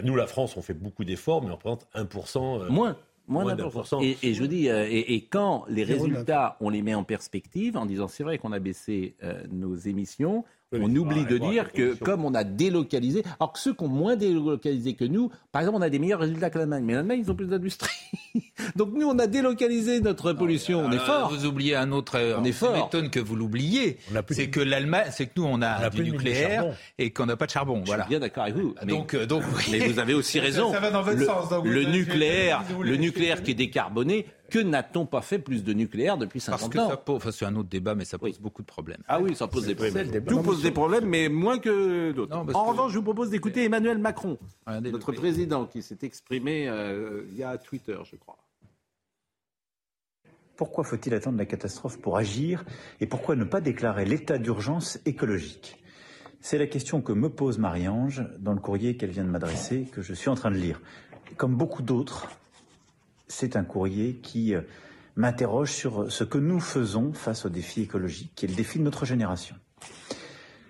nous, la France, on fait beaucoup d'efforts, mais on représente 1%. Euh, moins. Moins, d'un pour cent. Et, je vous dis, euh, et, quand les résultats, on les met en perspective en disant c'est vrai qu'on a baissé euh, nos émissions, on oublie de dire que comme on a délocalisé, alors que ceux qui ont moins délocalisé que nous, par exemple, on a des meilleurs résultats que l'Allemagne, mais l'Allemagne, ils ont plus d'industrie. [laughs] Donc nous, on a délocalisé notre pollution, on est fort. Vous oubliez un autre, on est fort. m'étonne que vous l'oubliez, c'est que l'Allemagne, c'est que nous, on a, du nucléaire et qu'on n'a pas de charbon. Je voilà. suis bien d'accord avec vous. Mais, donc, euh, donc, mais vous avez aussi [laughs] raison. Ça, va dans votre le, sens. le nucléaire, le nucléaire qui est décarboné, que n'a-t-on pas fait plus de nucléaire depuis 50 Parce que ans ça pose, enfin, c'est un autre débat, mais ça pose beaucoup de problèmes. Ah oui, ça pose des problèmes. Tout pose des problèmes, mais moins que d'autres. En revanche, je vous propose d'écouter Emmanuel Macron, notre président, qui s'est exprimé euh, via Twitter, je crois. Pourquoi faut-il attendre la catastrophe pour agir et pourquoi ne pas déclarer l'état d'urgence écologique? C'est la question que me pose Marie-Ange dans le courrier qu'elle vient de m'adresser, que je suis en train de lire. Comme beaucoup d'autres, c'est un courrier qui euh, m'interroge sur ce que nous faisons face au défi écologique, qui est le défi de notre génération.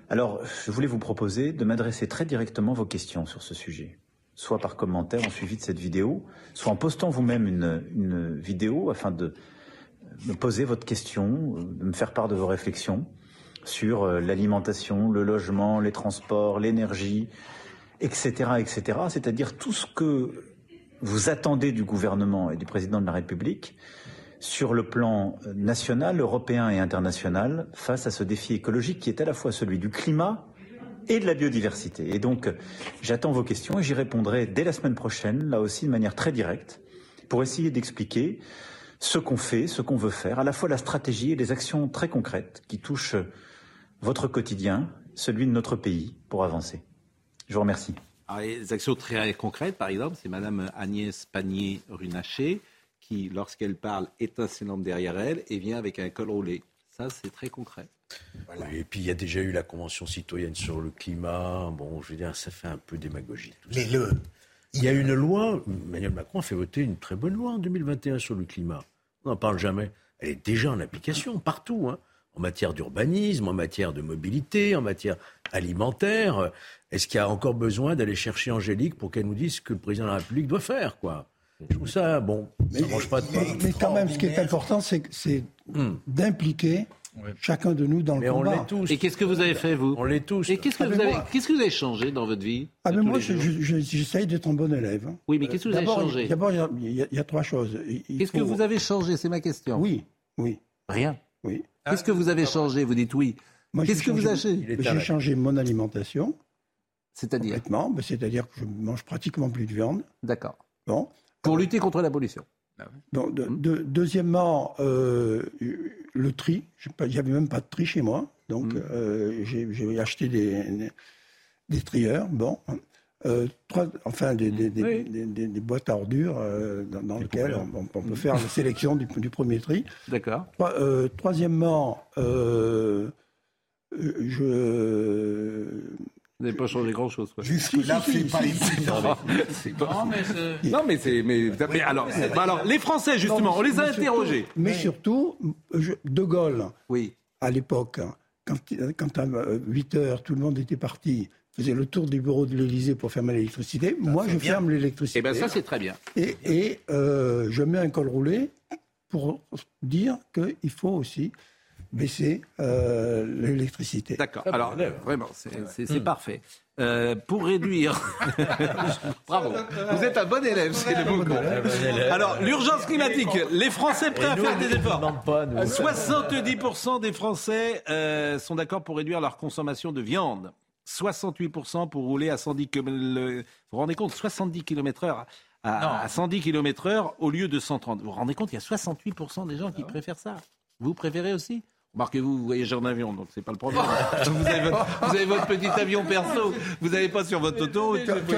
Alors, je voulais vous proposer de m'adresser très directement vos questions sur ce sujet, soit par commentaire en suivi de cette vidéo, soit en postant vous-même une, vidéo afin de me poser votre question, de me faire part de vos réflexions sur euh, l'alimentation, le logement, les transports, l'énergie, etc., etc. C'est-à-dire tout ce que vous attendez du gouvernement et du président de la République sur le plan national, européen et international face à ce défi écologique qui est à la fois celui du climat et de la biodiversité. Et donc, j'attends vos questions et j'y répondrai dès la semaine prochaine, là aussi de manière très directe, pour essayer d'expliquer ce qu'on fait, ce qu'on veut faire, à la fois la stratégie et les actions très concrètes qui touchent votre quotidien, celui de notre pays, pour avancer. Je vous remercie. Alors, les actions très concrètes, par exemple, c'est Madame Agnès Pannier-Runacher qui, lorsqu'elle parle, éteint ses lampes derrière elle et vient avec un col roulé. Ça, c'est très concret. et puis il y a déjà eu la Convention citoyenne sur le climat. Bon, je veux dire, ça fait un peu démagogie. Mais le... Il y a une loi, Emmanuel Macron a fait voter une très bonne loi en 2021 sur le climat. On n'en parle jamais. Elle est déjà en application partout, hein. En matière d'urbanisme, en matière de mobilité, en matière alimentaire. Est-ce qu'il y a encore besoin d'aller chercher Angélique pour qu'elle nous dise ce que le président de la République doit faire, quoi? Je trouve ça, bon, ça ne mange pas de pain. Mais quand même, ce qui est important, c'est Hmm. d'impliquer chacun de nous dans le Mais on combat. l'est tous. Et qu'est-ce que vous avez fait, vous? On l'est tous. Et qu'est-ce que, Ah, vous mais avez, moi- qu'est-ce que vous avez changé dans votre vie Ah, mais moi, je- j'essaye d'être un bon élève. Oui, mais qu'est-ce que vous avez changé? D'abord, il y a- y, trois choses. Il Qu'est-ce que vous avez changé? C'est ma question. Oui, oui. Rien. Oui. Qu'est-ce que vous avez changé? Vous dites oui. Qu'est-ce que vous changé J'ai changé mon alimentation. C'est-à-dire? Ben, C'est-à-dire que je mange pratiquement plus de viande. D'accord. Bon. Pour lutter contre la pollution. De- de- deuxièmement, euh, le tri. Il n'y avait même pas de tri chez moi. Donc, euh, j'ai acheté des, des, des trieurs. Bon. Euh, trois- enfin, des, des, des- des- des- des boîtes à ordures euh, dans, dans lesquelles on, peut faire la sélection du, du premier tri. D'accord. Trois- euh, troisièmement, euh, je. Vous n'avez pas changé grand-chose. quoi. Jusque-là, Si, si, c'est pas si, évident. Non, mais c'est. Non, mais c'est. Mais, mais alors, bah alors, les Français, justement, on les a Mais surtout- interrogés. mais surtout, je- De Gaulle, oui. à l'époque, quand, quand à 8 heures, tout le monde était parti, faisait le tour du bureau de l'Élysée pour fermer l'électricité. Moi, je bien. ferme l'électricité. Eh bien, ça, c'est très bien. Et, et, euh, je mets un col roulé pour dire qu'il faut aussi baisser euh, l'électricité. D'accord. Alors, vraiment, c'est c'est- c'est parfait. Euh, pour réduire. [laughs] Bravo. Vous êtes un bon élève, c'est le bon mot. Alors, l'urgence climatique. Les Français prêts à nous, faire des efforts. demande pas, nous. 70% des Français euh, sont d'accord pour réduire leur consommation de viande. 68% pour rouler à 110 km. Vous vous rendez compte 70 km heure à, à 110 km heure au lieu de 130. Vous vous rendez compte qu'il y a 68% des gens qui préfèrent ça. Vous préférez aussi? Remarquez-vous, vous voyagez en avion, donc c'est pas le problème. [laughs] vous, avez votre, vous avez votre petit avion perso, vous n'avez pas sur votre auto. 51%,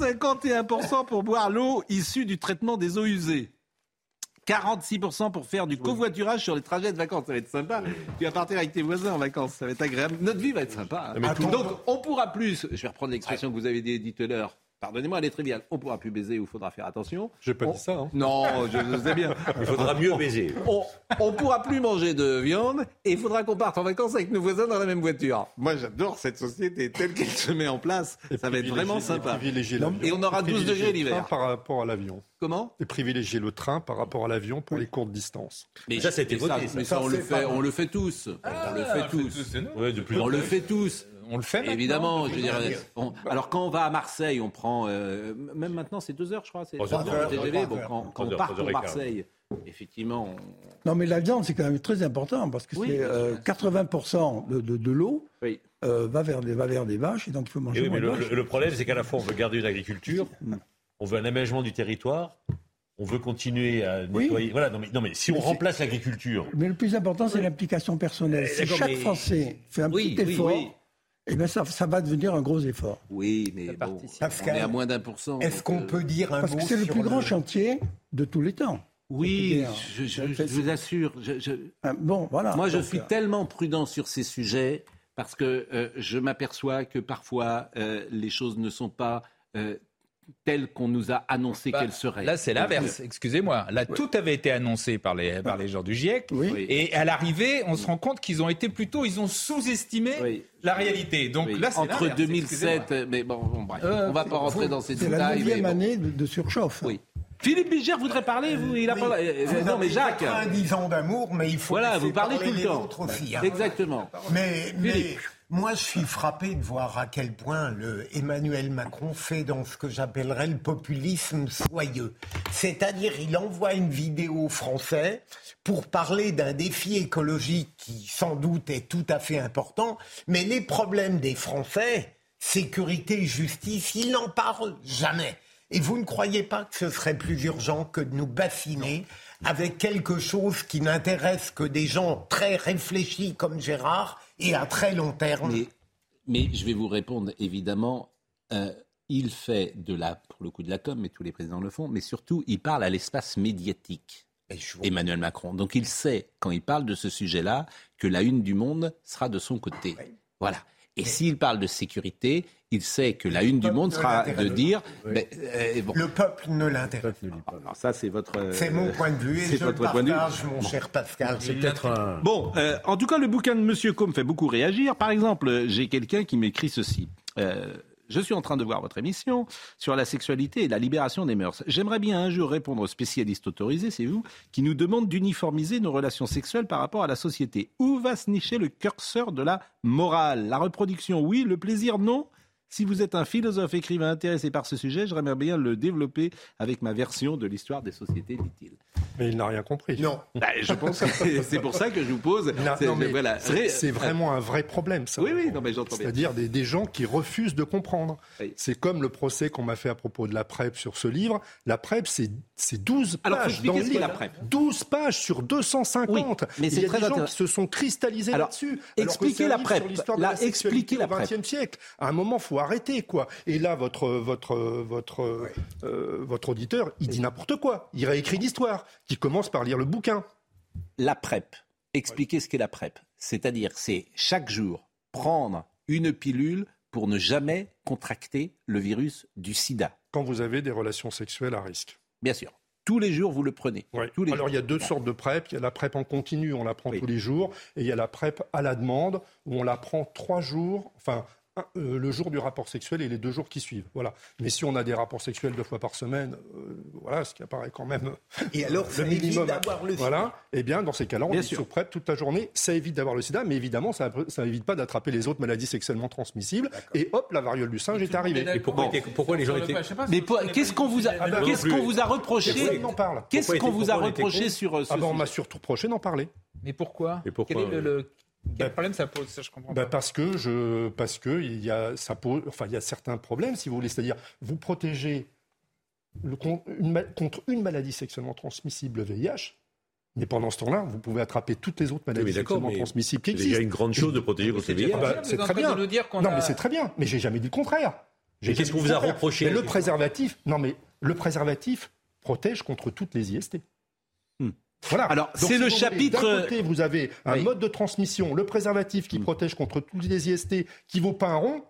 51% pour boire l'eau issue du traitement des eaux usées. 46% pour faire du covoiturage sur les trajets de vacances. Ça va être sympa. Tu vas partir avec tes voisins en vacances. Ça va être agréable. Notre vie va être sympa. Donc, on pourra plus. Je vais reprendre l'expression que vous avez dit tout à l'heure. Pardonnez-moi, elle est triviale. On pourra plus baiser ou il faudra faire attention. J'ai pas On- dit ça. hein. Non, je le sais bien. Il faudra mieux baiser. On, on pourra plus manger de viande et il faudra qu'on parte en vacances avec nos voisins dans la même voiture. Moi, j'adore cette société telle qu'elle se met en place. Ça va être vraiment sympa. Privilégier l'avion. Et on aura 12 Privilégier degrés le l'hiver. train Par rapport à l'avion. Comment? Et privilégier le train par rapport à l'avion pour les courtes distances. Mais Ça, ça, voté, ça. mais ça, on le fait, on le fait tous. on le fait tous. Ouais, de plus en On plus. le fait tous. On le fait. Évidemment, je veux dire. on- alors quand on va à Marseille, on prend euh, même maintenant c'est deux heures, je crois. C'est TGV. Bon, quand, quand on part pour. Marseille, effectivement, on- Non, mais la viande, c'est quand même très important parce que Oui, c'est bien sûr, euh, bien sûr. 80% de, de, de l'eau oui. euh, va, vers des, va vers des vaches et donc il faut manger oui, mais moins de le, vaches. le- le problème, c'est qu'à la fois, on veut garder une agriculture, on veut un aménagement du territoire, on veut continuer à Oui. nettoyer. Voilà, non mais, non, mais si on Mais remplace l'agriculture, Mais le plus important, c'est l'implication personnelle. Si d'accord, chaque mais- Français fait un Oui, petit oui, effort, oui. Eh ben ça, ça va devenir un gros effort. Oui, mais bon, Pascal, on est à moins d'un pour cent. Est-ce qu'on euh, peut dire un Parce mot que c'est le plus grand chantier de tous les temps. Oui, je, je- c'est- je vous assure. je- je- Ah, Bon, voilà. Moi, je Donc, suis euh, tellement prudent sur ces sujets parce que euh, je m'aperçois que parfois euh, les choses ne sont pas euh, telles qu'on nous a annoncé Bah, qu'elles seraient. Là, c'est l'inverse. Excusez-moi. Là, tout avait été annoncé par les, par les gens du GIEC. Et à l'arrivée, on se rend compte qu'ils ont été plutôt, ils ont sous-estimé Oui. la réalité. Donc Oui, là, c'est entre l'inverse, 2007, excusez-moi. mais bon, bon, bref, euh, on va pas rentrer dans ces C'est la détails. neuvième bon. année de, de surchauffe. Oui. Philippe Bigère voudrait parler, vous, il a Oui. pas. euh, Vous non, mais avez Jacques. 90 ans d'amour, mais il faut Voilà, vous parlez parler tout le temps. hein. Exactement. Mais, mais Philippe. Moi, je suis frappé de voir à quel point le Emmanuel Macron fait dans ce que j'appellerais le populisme soyeux. C'est-à-dire, il envoie une vidéo aux Français pour parler d'un défi écologique qui, sans doute, est tout à fait important, mais les problèmes des Français, sécurité, justice, il n'en parle jamais. Et vous ne croyez pas que ce serait plus urgent que de nous bassiner avec quelque chose qui n'intéresse que des gens très réfléchis comme Gérard et à très long terme Mais, mais je vais vous répondre, évidemment, euh, il fait de la, pour le coup de la com, mais tous les présidents le font, mais surtout, il parle à l'espace médiatique. Emmanuel Macron. Donc il sait, quand il parle de ce sujet-là, que la une du monde sera de son côté. Voilà. Et s'il parle de sécurité, il sait que la une du monde sera de dire ben, euh, le peuple ne l'intéresse pas. Alors ça, c'est votre. C'est mon point de vue et je votre le partage, mon cher Pascal. C'est peut-être un... Bon, euh, en tout cas, le bouquin de Monsieur Combe fait beaucoup réagir. Par exemple, j'ai quelqu'un qui m'écrit ceci. Je suis en train de voir votre émission sur la sexualité et la libération des mœurs. J'aimerais bien un jour répondre aux spécialistes autorisés, c'est vous, qui nous demandent d'uniformiser nos relations sexuelles par rapport à la société. Où va se nicher le curseur de la morale? La reproduction, oui, le plaisir, non si vous êtes un philosophe écrivain intéressé par ce sujet, j'aimerais bien le développer avec ma version de l'histoire des sociétés, dit-il. Mais il n'a rien compris. Non. Bah, je pense que c'est pour ça que je vous pose. c'est vraiment un vrai problème, ça. Oui, oui, non, mais j'entends C'est-à-dire des, des, gens qui refusent de comprendre. C'est comme le procès qu'on m'a fait à propos de la PrEP sur ce livre. La PrEP, c'est 12 pages dans le livre. La PrEP. 12 pages sur 250. mais il y a des gens qui se sont cristallisés là-dessus. Expliquez la PrEP. La, expliquez la PrEP. Au XXe siècle. À un moment, faut arrêter, quoi. Et là, votre, votre, votre, euh, votre auditeur, il dit n'importe quoi. Il réécrit l'histoire, qui commence par lire le bouquin. La PrEP. Expliquez ce qu'est la PrEP. C'est-à-dire, c'est chaque jour prendre une pilule pour ne jamais contracter le virus du sida. Quand vous avez des relations sexuelles à risque. Bien sûr. Tous les jours, vous le prenez. Tous les Alors, il y a deux sortes de PrEP. Il y a la PrEP en continu, on la prend tous les jours. Et il y a la PrEP à la demande, où on la prend trois jours, enfin, le jour du rapport sexuel et les deux jours qui suivent. Voilà. Mais si on a des rapports sexuels deux fois par semaine, euh, voilà, ce qui apparaît quand même [laughs] et alors, le minimum. d'avoir le voilà. Eh bien, dans ces cas-là, on est sur PrEP toute la journée. Ça évite d'avoir le sida, mais évidemment, ça n'évite pas d'attraper les autres maladies sexuellement transmissibles. Et hop, la variole du singe est arrivée. Et pourquoi, pourquoi les gens étaient Mais qu'est-ce qu'on vous a ah ben, qu'est-ce qu'on vous a reproché Qu'est-ce qu'on vous a reproché sur euh, ce Ah ben, on m'a surtout reproché d'en parler. Mais pourquoi, Quel est le quel ben, problème ça pose Ça, je comprends ben, Parce que je, parce que il y a, ça pose, enfin, il y a certains problèmes, si vous voulez, c'est-à-dire vous protégez le, une, contre une maladie sexuellement transmissible, VIH. Mais pendant ce temps-là, vous pouvez attraper toutes les autres maladies sexuellement transmissibles qui existent. Il y a une grande chose de protéger contre le VIH. Ah bah, c'est très bien. non, mais c'est très bien. Mais j'ai jamais dit le contraire. Qu'est-ce qu'on vous a reproché Le préservatif, non, mais le préservatif protège contre toutes les IST. Voilà. Alors, c'est le chapitre. D'un côté, vous avez un mode de transmission, le préservatif qui mm. protège contre tous les IST, qui vaut pas un rond.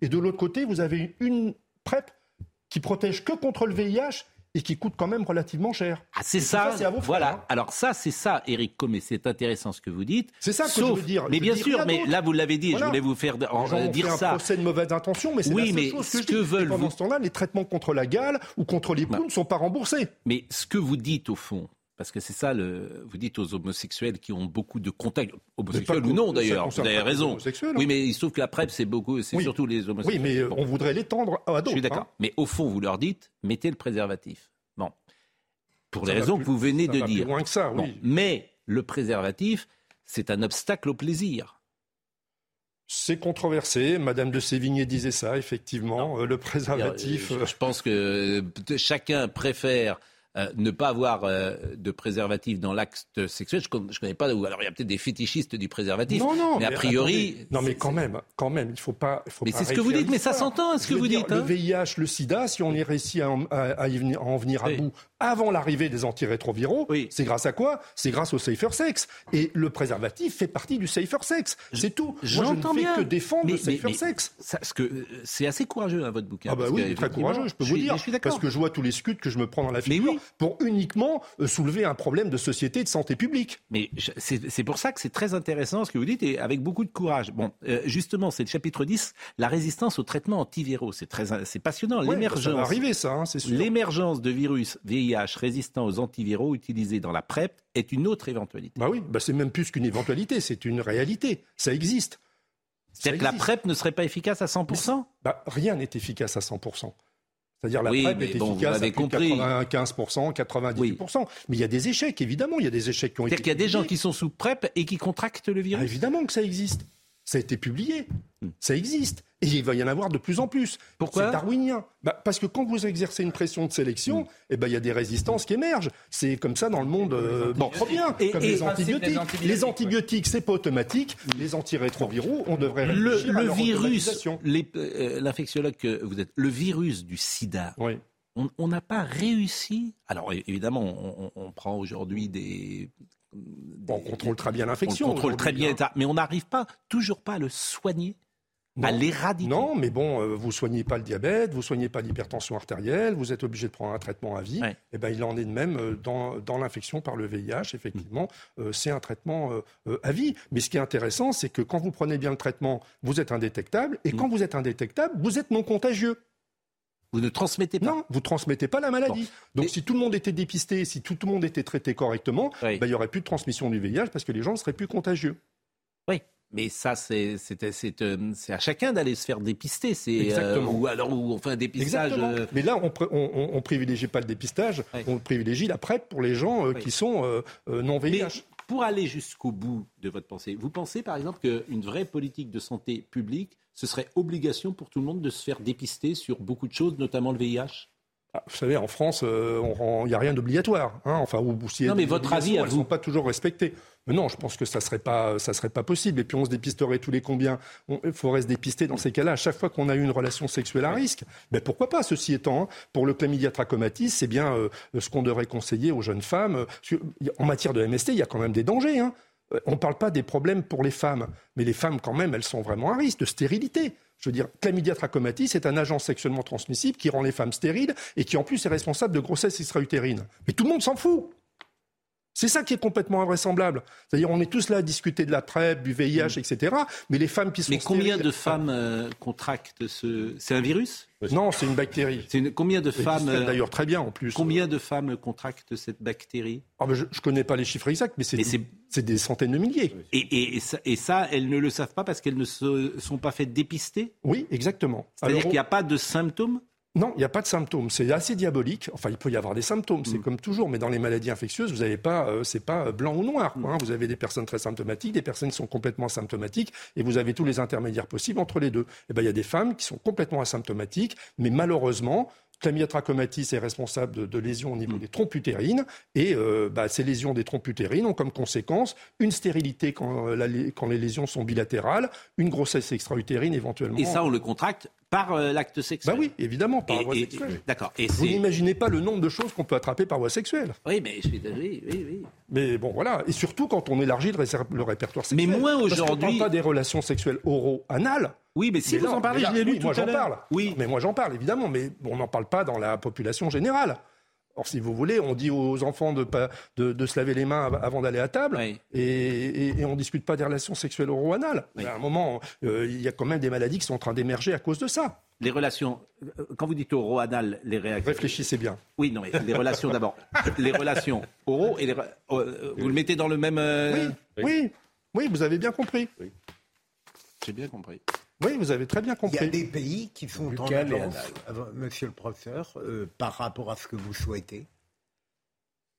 Et de l'autre côté, vous avez une PrEP qui protège que contre le VIH et qui coûte quand même relativement cher. Ah, c'est ça, voilà. Hein. Alors ça, c'est ça, Eric Comé, c'est intéressant ce que vous dites. C'est ça que je veux dire. Mais bien sûr, mais là vous l'avez dit, je voulais vous faire dire ça. un procès de mauvaise intention, mais c'est oui, la mais chose ce que, veulent pendant ce temps-là, les traitements contre la gale ou contre les poules ne sont pas remboursés. Mais ce que vous dites au fond, parce que c'est ça, le, vous dites aux homosexuels qui ont beaucoup de contacts, homosexuels ou non d'ailleurs, vous avez raison. Hein. Oui, mais il se trouve que la PrEP, c'est beaucoup, c'est surtout les homosexuels. Oui, mais on voudrait l'étendre à d'autres. Je suis d'accord. Hein. Mais au fond, vous leur dites, mettez le préservatif. Bon. Pour les raisons que vous venez de dire. Plus loin que ça, oui. Mais le préservatif, c'est un obstacle au plaisir. C'est controversé. Madame de Sévigné disait ça, effectivement. Euh, le préservatif. je pense que chacun préfère euh, ne pas avoir euh, de préservatif dans l'acte sexuel, je ne connais pas. Alors il y a peut-être des fétichistes du préservatif. Non, non, mais, a priori. non, mais quand même, quand même, il faut pas. Il faut mais c'est ce que vous dites, mais ça s'entend, ce que vous dites. Le VIH, le SIDA, si on est réussi à, en venir à bout avant l'arrivée des antirétroviraux, c'est grâce à quoi? C'est grâce au safer sex. Et le préservatif fait partie du safer sex. C'est tout. Moi, je ne fais que défendre le safer sex. C'est assez courageux, hein, votre bouquin. Ah bah oui, très courageux, je peux vous dire. parce que je vois tous les scuds que je me prends dans la figure pour uniquement euh, soulever un problème de société et de santé publique. Mais c'est pour ça que c'est très intéressant ce que vous dites et avec beaucoup de courage. Bon, euh, justement, c'est le chapitre 10, la résistance aux traitements antiviraux. C'est très, c'est passionnant. L'émergence. Ça va arriver, ça, hein, c'est sûr. L'émergence de virus VIH résistants aux antiviraux utilisés dans la PrEP est une autre éventualité. Bah oui, bah c'est même plus qu'une éventualité, c'est une réalité. Ça existe. C'est-à-dire que la PrEP ne serait pas efficace à 100% bah, Rien n'est efficace à 100%. C'est-à-dire la PrEP est efficace à 95%, 98%. Mais il y a des échecs, évidemment. Il y a des échecs qui ont été. C'est-à-dire qu'il y a des gens qui sont sous PrEP et qui contractent le virus. Ah, évidemment que ça existe. Ça a été publié. Hmm. Ça existe. Et il va y en avoir de plus en plus. Pourquoi C'est darwinien. Bah, parce que quand vous exercez une pression de sélection, mm. eh ben, il y a des résistances qui émergent. C'est comme ça dans le monde euh, bon, trop bien. Et, comme les, antibiotiques. les, antibiotiques. c'est pas automatique. Les antirétroviraux, on devrait le, le virus, euh, l'infectiologue que vous êtes, le virus du sida, on n'a pas réussi. Alors évidemment, on, prend aujourd'hui des, on contrôle très bien l'infection. On contrôle très bien, hein. mais on n'arrive pas, toujours pas à le soigner à l'éradiquer. Non, mais bon, euh, vous soignez pas le diabète, vous soignez pas l'hypertension artérielle, vous êtes obligé de prendre un traitement à vie. Et eh ben, il en est de même euh, dans, dans l'infection par le VIH. Effectivement, mm. euh, c'est un traitement à vie. Mais ce qui est intéressant, c'est que quand vous prenez bien le traitement, vous êtes indétectable. Et mm. quand vous êtes indétectable, vous êtes non contagieux. Vous ne transmettez pas. Non, vous transmettez pas la maladie. Donc si tout le monde était dépisté, si tout, le monde était traité correctement, ben, il n'y aurait plus de transmission du VIH parce que les gens ne seraient plus contagieux. Oui. Mais ça, c'est euh, à chacun d'aller se faire dépister. Euh, Exactement. ou alors, ou, enfin, un dépistage. Euh, Mais là, on, on, privilégie pas le dépistage, on privilégie la PrEP pour les gens qui sont non VIH. Pour aller jusqu'au bout de votre pensée, vous pensez par exemple qu'une vraie politique de santé publique, ce serait obligation pour tout le monde de se faire dépister sur beaucoup de choses, notamment le VIH vous savez, en France, il n'y a rien d'obligatoire. Hein. Enfin, ou, non, mais votre avis, elles ne sont pas toujours respectées. Mais non, je pense que ça ne serait, pas, ça serait pas possible. Et puis on se dépisterait tous les combien Il faudrait se dépister dans ces cas-là à chaque fois qu'on a eu une relation sexuelle à risque. Mais pourquoi pas Ceci étant, hein, pour le chlamydia trachomatis, c'est bien euh, ce qu'on devrait conseiller aux jeunes femmes. En matière de MST, il y a quand même des dangers. Hein. On ne parle pas des problèmes pour les femmes, mais les femmes, quand même, elles sont vraiment à risque de stérilité. Je veux dire, chlamydia trachomatis est un agent sexuellement transmissible qui rend les femmes stériles et qui en plus est responsable de grossesse extra-utérine. Mais tout le monde s'en fout. C'est ça qui est complètement invraisemblable. C'est-à-dire, on est tous là à discuter de la PrEP, du VIH, mm. etc. Mais les femmes qui sont Mais combien de femmes euh, contractent ce C'est un virus? Non, c'est une bactérie. Combien de femmes euh, D'ailleurs, très bien en plus. Combien de femmes contractent cette bactérie? Ah, Je ne connais pas les chiffres exacts, mais c'est des centaines de milliers. Et, et, ça, elles ne le savent pas parce qu'elles ne se sont pas faites dépister? Oui, exactement. C'est-à-dire qu'il n'y a pas de symptômes? Non, il n'y a pas de symptômes. C'est assez diabolique. Enfin, il peut y avoir des symptômes, c'est mm. comme toujours. Mais dans les maladies infectieuses, vous n'avez pas, euh, c'est pas blanc ou noir. Mm. Hein. Vous avez des personnes très symptomatiques, des personnes qui sont complètement asymptomatiques, et vous avez tous les intermédiaires possibles entre les deux. Et eh ben, il y a des femmes qui sont complètement asymptomatiques, mais malheureusement, Chlamydia trachomatis est responsable de, lésions au niveau mm. des trompes utérines et euh, bah, ces lésions des trompes utérines ont comme conséquence une stérilité quand, euh, quand les lésions sont bilatérales, une grossesse extra-utérine éventuellement. Et ça, on le contracte par euh, l'acte sexuel. Bah oui, évidemment, par voie sexuelle. D'accord. Vous n'imaginez pas le nombre de choses qu'on peut attraper par voie sexuelle. Oui, mais oui, oui, oui. Mais bon, voilà. Et surtout quand on élargit le, répertoire sexuel. Mais moins aujourd'hui. On ne pas des relations sexuelles oro-anales. Oui, mais si vous en parlez, je l'ai lu moi j'en parle. Oui. Mais moi j'en parle, évidemment. Mais on n'en parle pas dans la population générale. Or, si vous voulez, on dit aux enfants de, de, se laver les mains avant d'aller à table, et, on ne discute pas des relations sexuelles oro-anales. À un moment, euh, il y a quand même des maladies qui sont en train d'émerger à cause de ça les relations, euh, quand vous dites oro-anal, les réactions. Réfléchissez bien. Oui, non, mais les relations d'abord. [laughs] les relations oro et les, euh, vous le mettez dans le même. Oui, oui, oui, vous avez bien compris. J'ai bien compris. Oui, vous avez très bien compris. Il y a des pays qui sont en avance, monsieur le professeur, euh, par rapport à ce que vous souhaitez.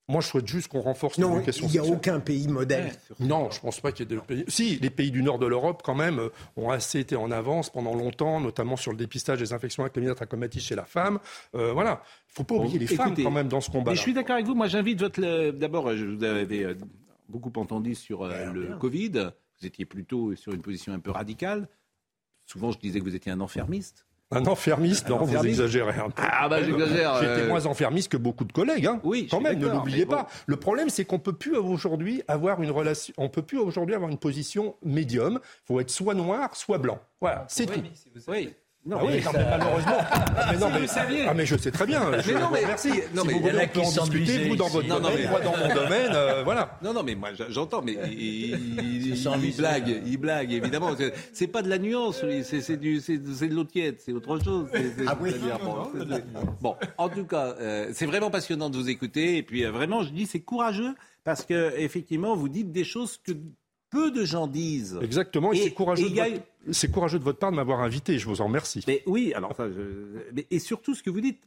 Moi, je souhaite juste qu'on renforce l'éducation Il n'y a aucun pays modèle. Non, je ne pense pas qu'il y ait des pays. Si, les pays du nord de l'Europe, quand même, euh, ont assez été en avance pendant longtemps, notamment sur le dépistage des infections trachomatis chez la femme. Euh, voilà. Il ne faut pas oublier les femmes, quand même, dans ce combat. Mais je suis d'accord avec vous. Moi, j'invite votre. D'abord, je vous avais beaucoup entendu sur le Covid. Vous étiez plutôt sur une position un peu radicale. Souvent, je disais que vous étiez un enfermiste. Un enfermiste, non, vous exagérez un peu. Ah bah j'exagère. J'étais euh. moins enfermiste que beaucoup de collègues, hein. Oui, quand même, ne l'oubliez pas. Le problème, c'est qu'on peut plus aujourd'hui avoir une relation, on peut plus aujourd'hui avoir une position médium. Il faut être soit noir, soit blanc. Voilà, c'est tout. oui. Non, ah oui, mais malheureusement. [laughs] mais non, mais, ah, mais je sais très bien. Je, mais non, mais merci. Non, si mais vous voulez, on peut en discuter, vous dans votre non, domaine, mais... moi dans mon [laughs] domaine, euh, voilà. Non, non, mais moi j'entends, mais il, il, [laughs] il blague, il blague, évidemment. C'est pas de la nuance, c'est de l'eau tiède, c'est autre chose. ah oui. Bon, en tout cas, euh, c'est vraiment passionnant de vous écouter. Et puis, euh, vraiment, je dis, c'est courageux parce que effectivement, vous dites des choses que peu de gens disent. Exactement, et, c'est courageux, courageux, de votre part de m'avoir invité, je vous en remercie. Mais oui, alors, et surtout ce que vous dites,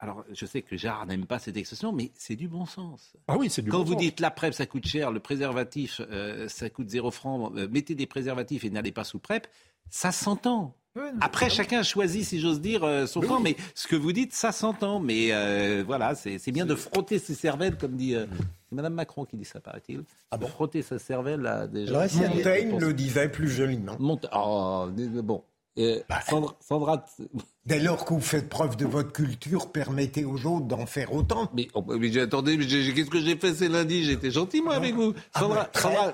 alors, je sais que Gérard n'aime pas cette expression, mais c'est du bon sens. Ah oui, c'est du Quand bon vous dites la PrEP, ça coûte cher, le préservatif, euh, ça coûte zéro franc, euh, mettez des préservatifs et n'allez pas sous PrEP, ça s'entend. Après, chacun choisit, si j'ose dire, euh, son camp, mais ce que vous dites, ça s'entend. Mais voilà, c'est bien de frotter ses cervelles, comme dit c'est Madame Macron qui dit ça, paraît-il. Ah bon Frotter sa cervelle, là, déjà. Montaigne le disait plus joliment. Mont... Oh, bon. Euh, bah, Sandra, Dès lors que vous faites preuve de votre culture, permettez aux autres d'en faire autant. Mais, oh, mais attendez, qu'est-ce que j'ai fait c'est lundi J'étais gentil, moi, avec vous. Ah, Sandra,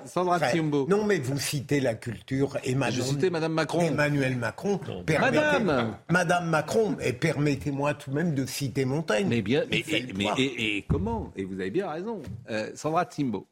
Sandra, Sandra Non, mais vous citez la culture Emmanuel. Je citais Madame Macron. Emmanuel Macron. Madame Madame Macron. Et permettez-moi tout de même de citer Montaigne. Mais bien, mais, mais et, comment? Et vous avez bien raison. Euh, Sandra Timbo.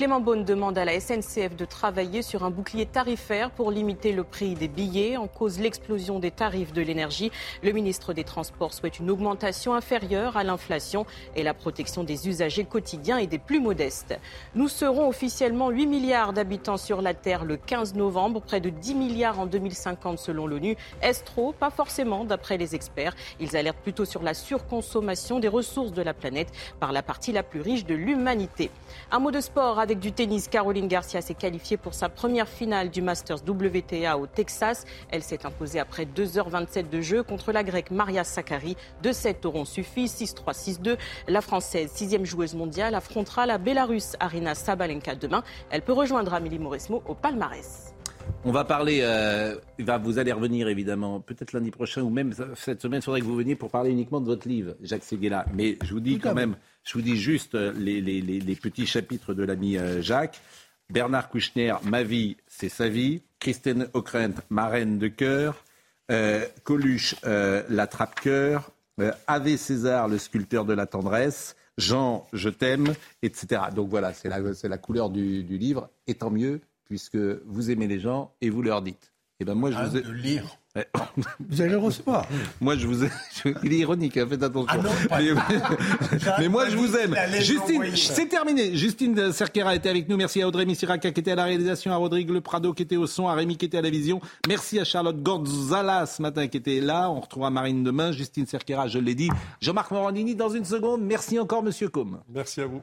Clément Beaune demande à la SNCF de travailler sur un bouclier tarifaire pour limiter le prix des billets. En cause l'explosion des tarifs de l'énergie, le ministre des Transports souhaite une augmentation inférieure à l'inflation et la protection des usagers quotidiens et des plus modestes. Nous serons officiellement 8 milliards d'habitants sur la Terre le 15 novembre, près de 10 milliards en 2050 selon l'ONU. Est-ce trop? Pas forcément, d'après les experts. Ils alertent plutôt sur la surconsommation des ressources de la planète par la partie la plus riche de l'humanité. Un mot de sport avec du tennis, Caroline Garcia s'est qualifiée pour sa première finale du Masters WTA au Texas. Elle s'est imposée après 2h27 de jeu contre la grecque Maria Sakkari. Deux sets auront suffi, 6-3, 6-2. La française, sixième joueuse mondiale, affrontera la Bélarusse Arina Sabalenka demain. Elle peut rejoindre Amélie Mauresmo au palmarès. On va parler, euh, vous allez revenir évidemment, peut-être lundi prochain ou même cette semaine, il faudrait que vous veniez pour parler uniquement de votre livre, Jacques Seguela. Mais je vous dis quand même, je vous dis juste euh, les, petits chapitres de l'ami euh, Jacques. Bernard Kouchner, Ma vie, c'est sa vie. Christine Ockrent, Ma reine de cœur. Euh, Coluche, La trappe-cœur. Ave César, le sculpteur de la tendresse. Jean, je t'aime, etc. Donc voilà, c'est la, couleur du, livre. Et tant mieux, puisque vous aimez les gens et vous leur dites. Et eh ben moi, je vous ai... de lire. Vous allez le recevoir. [laughs] Moi, je vous aime. Il est ironique, hein, faites attention. Ah [laughs] mais, moi, je vous aime. Justine, c'est terminé. Justine Cerquera était avec nous. Merci à Audrey Missiraka qui était à la réalisation, à Rodrigue Le Prado qui était au son, à Rémi qui était à la vision. Merci à Charlotte Gonzala ce matin qui était là. On retrouvera Marine demain. Justine Cerquera, je l'ai dit. Jean-Marc Morandini dans une seconde. Merci encore, Monsieur Com. Merci à vous.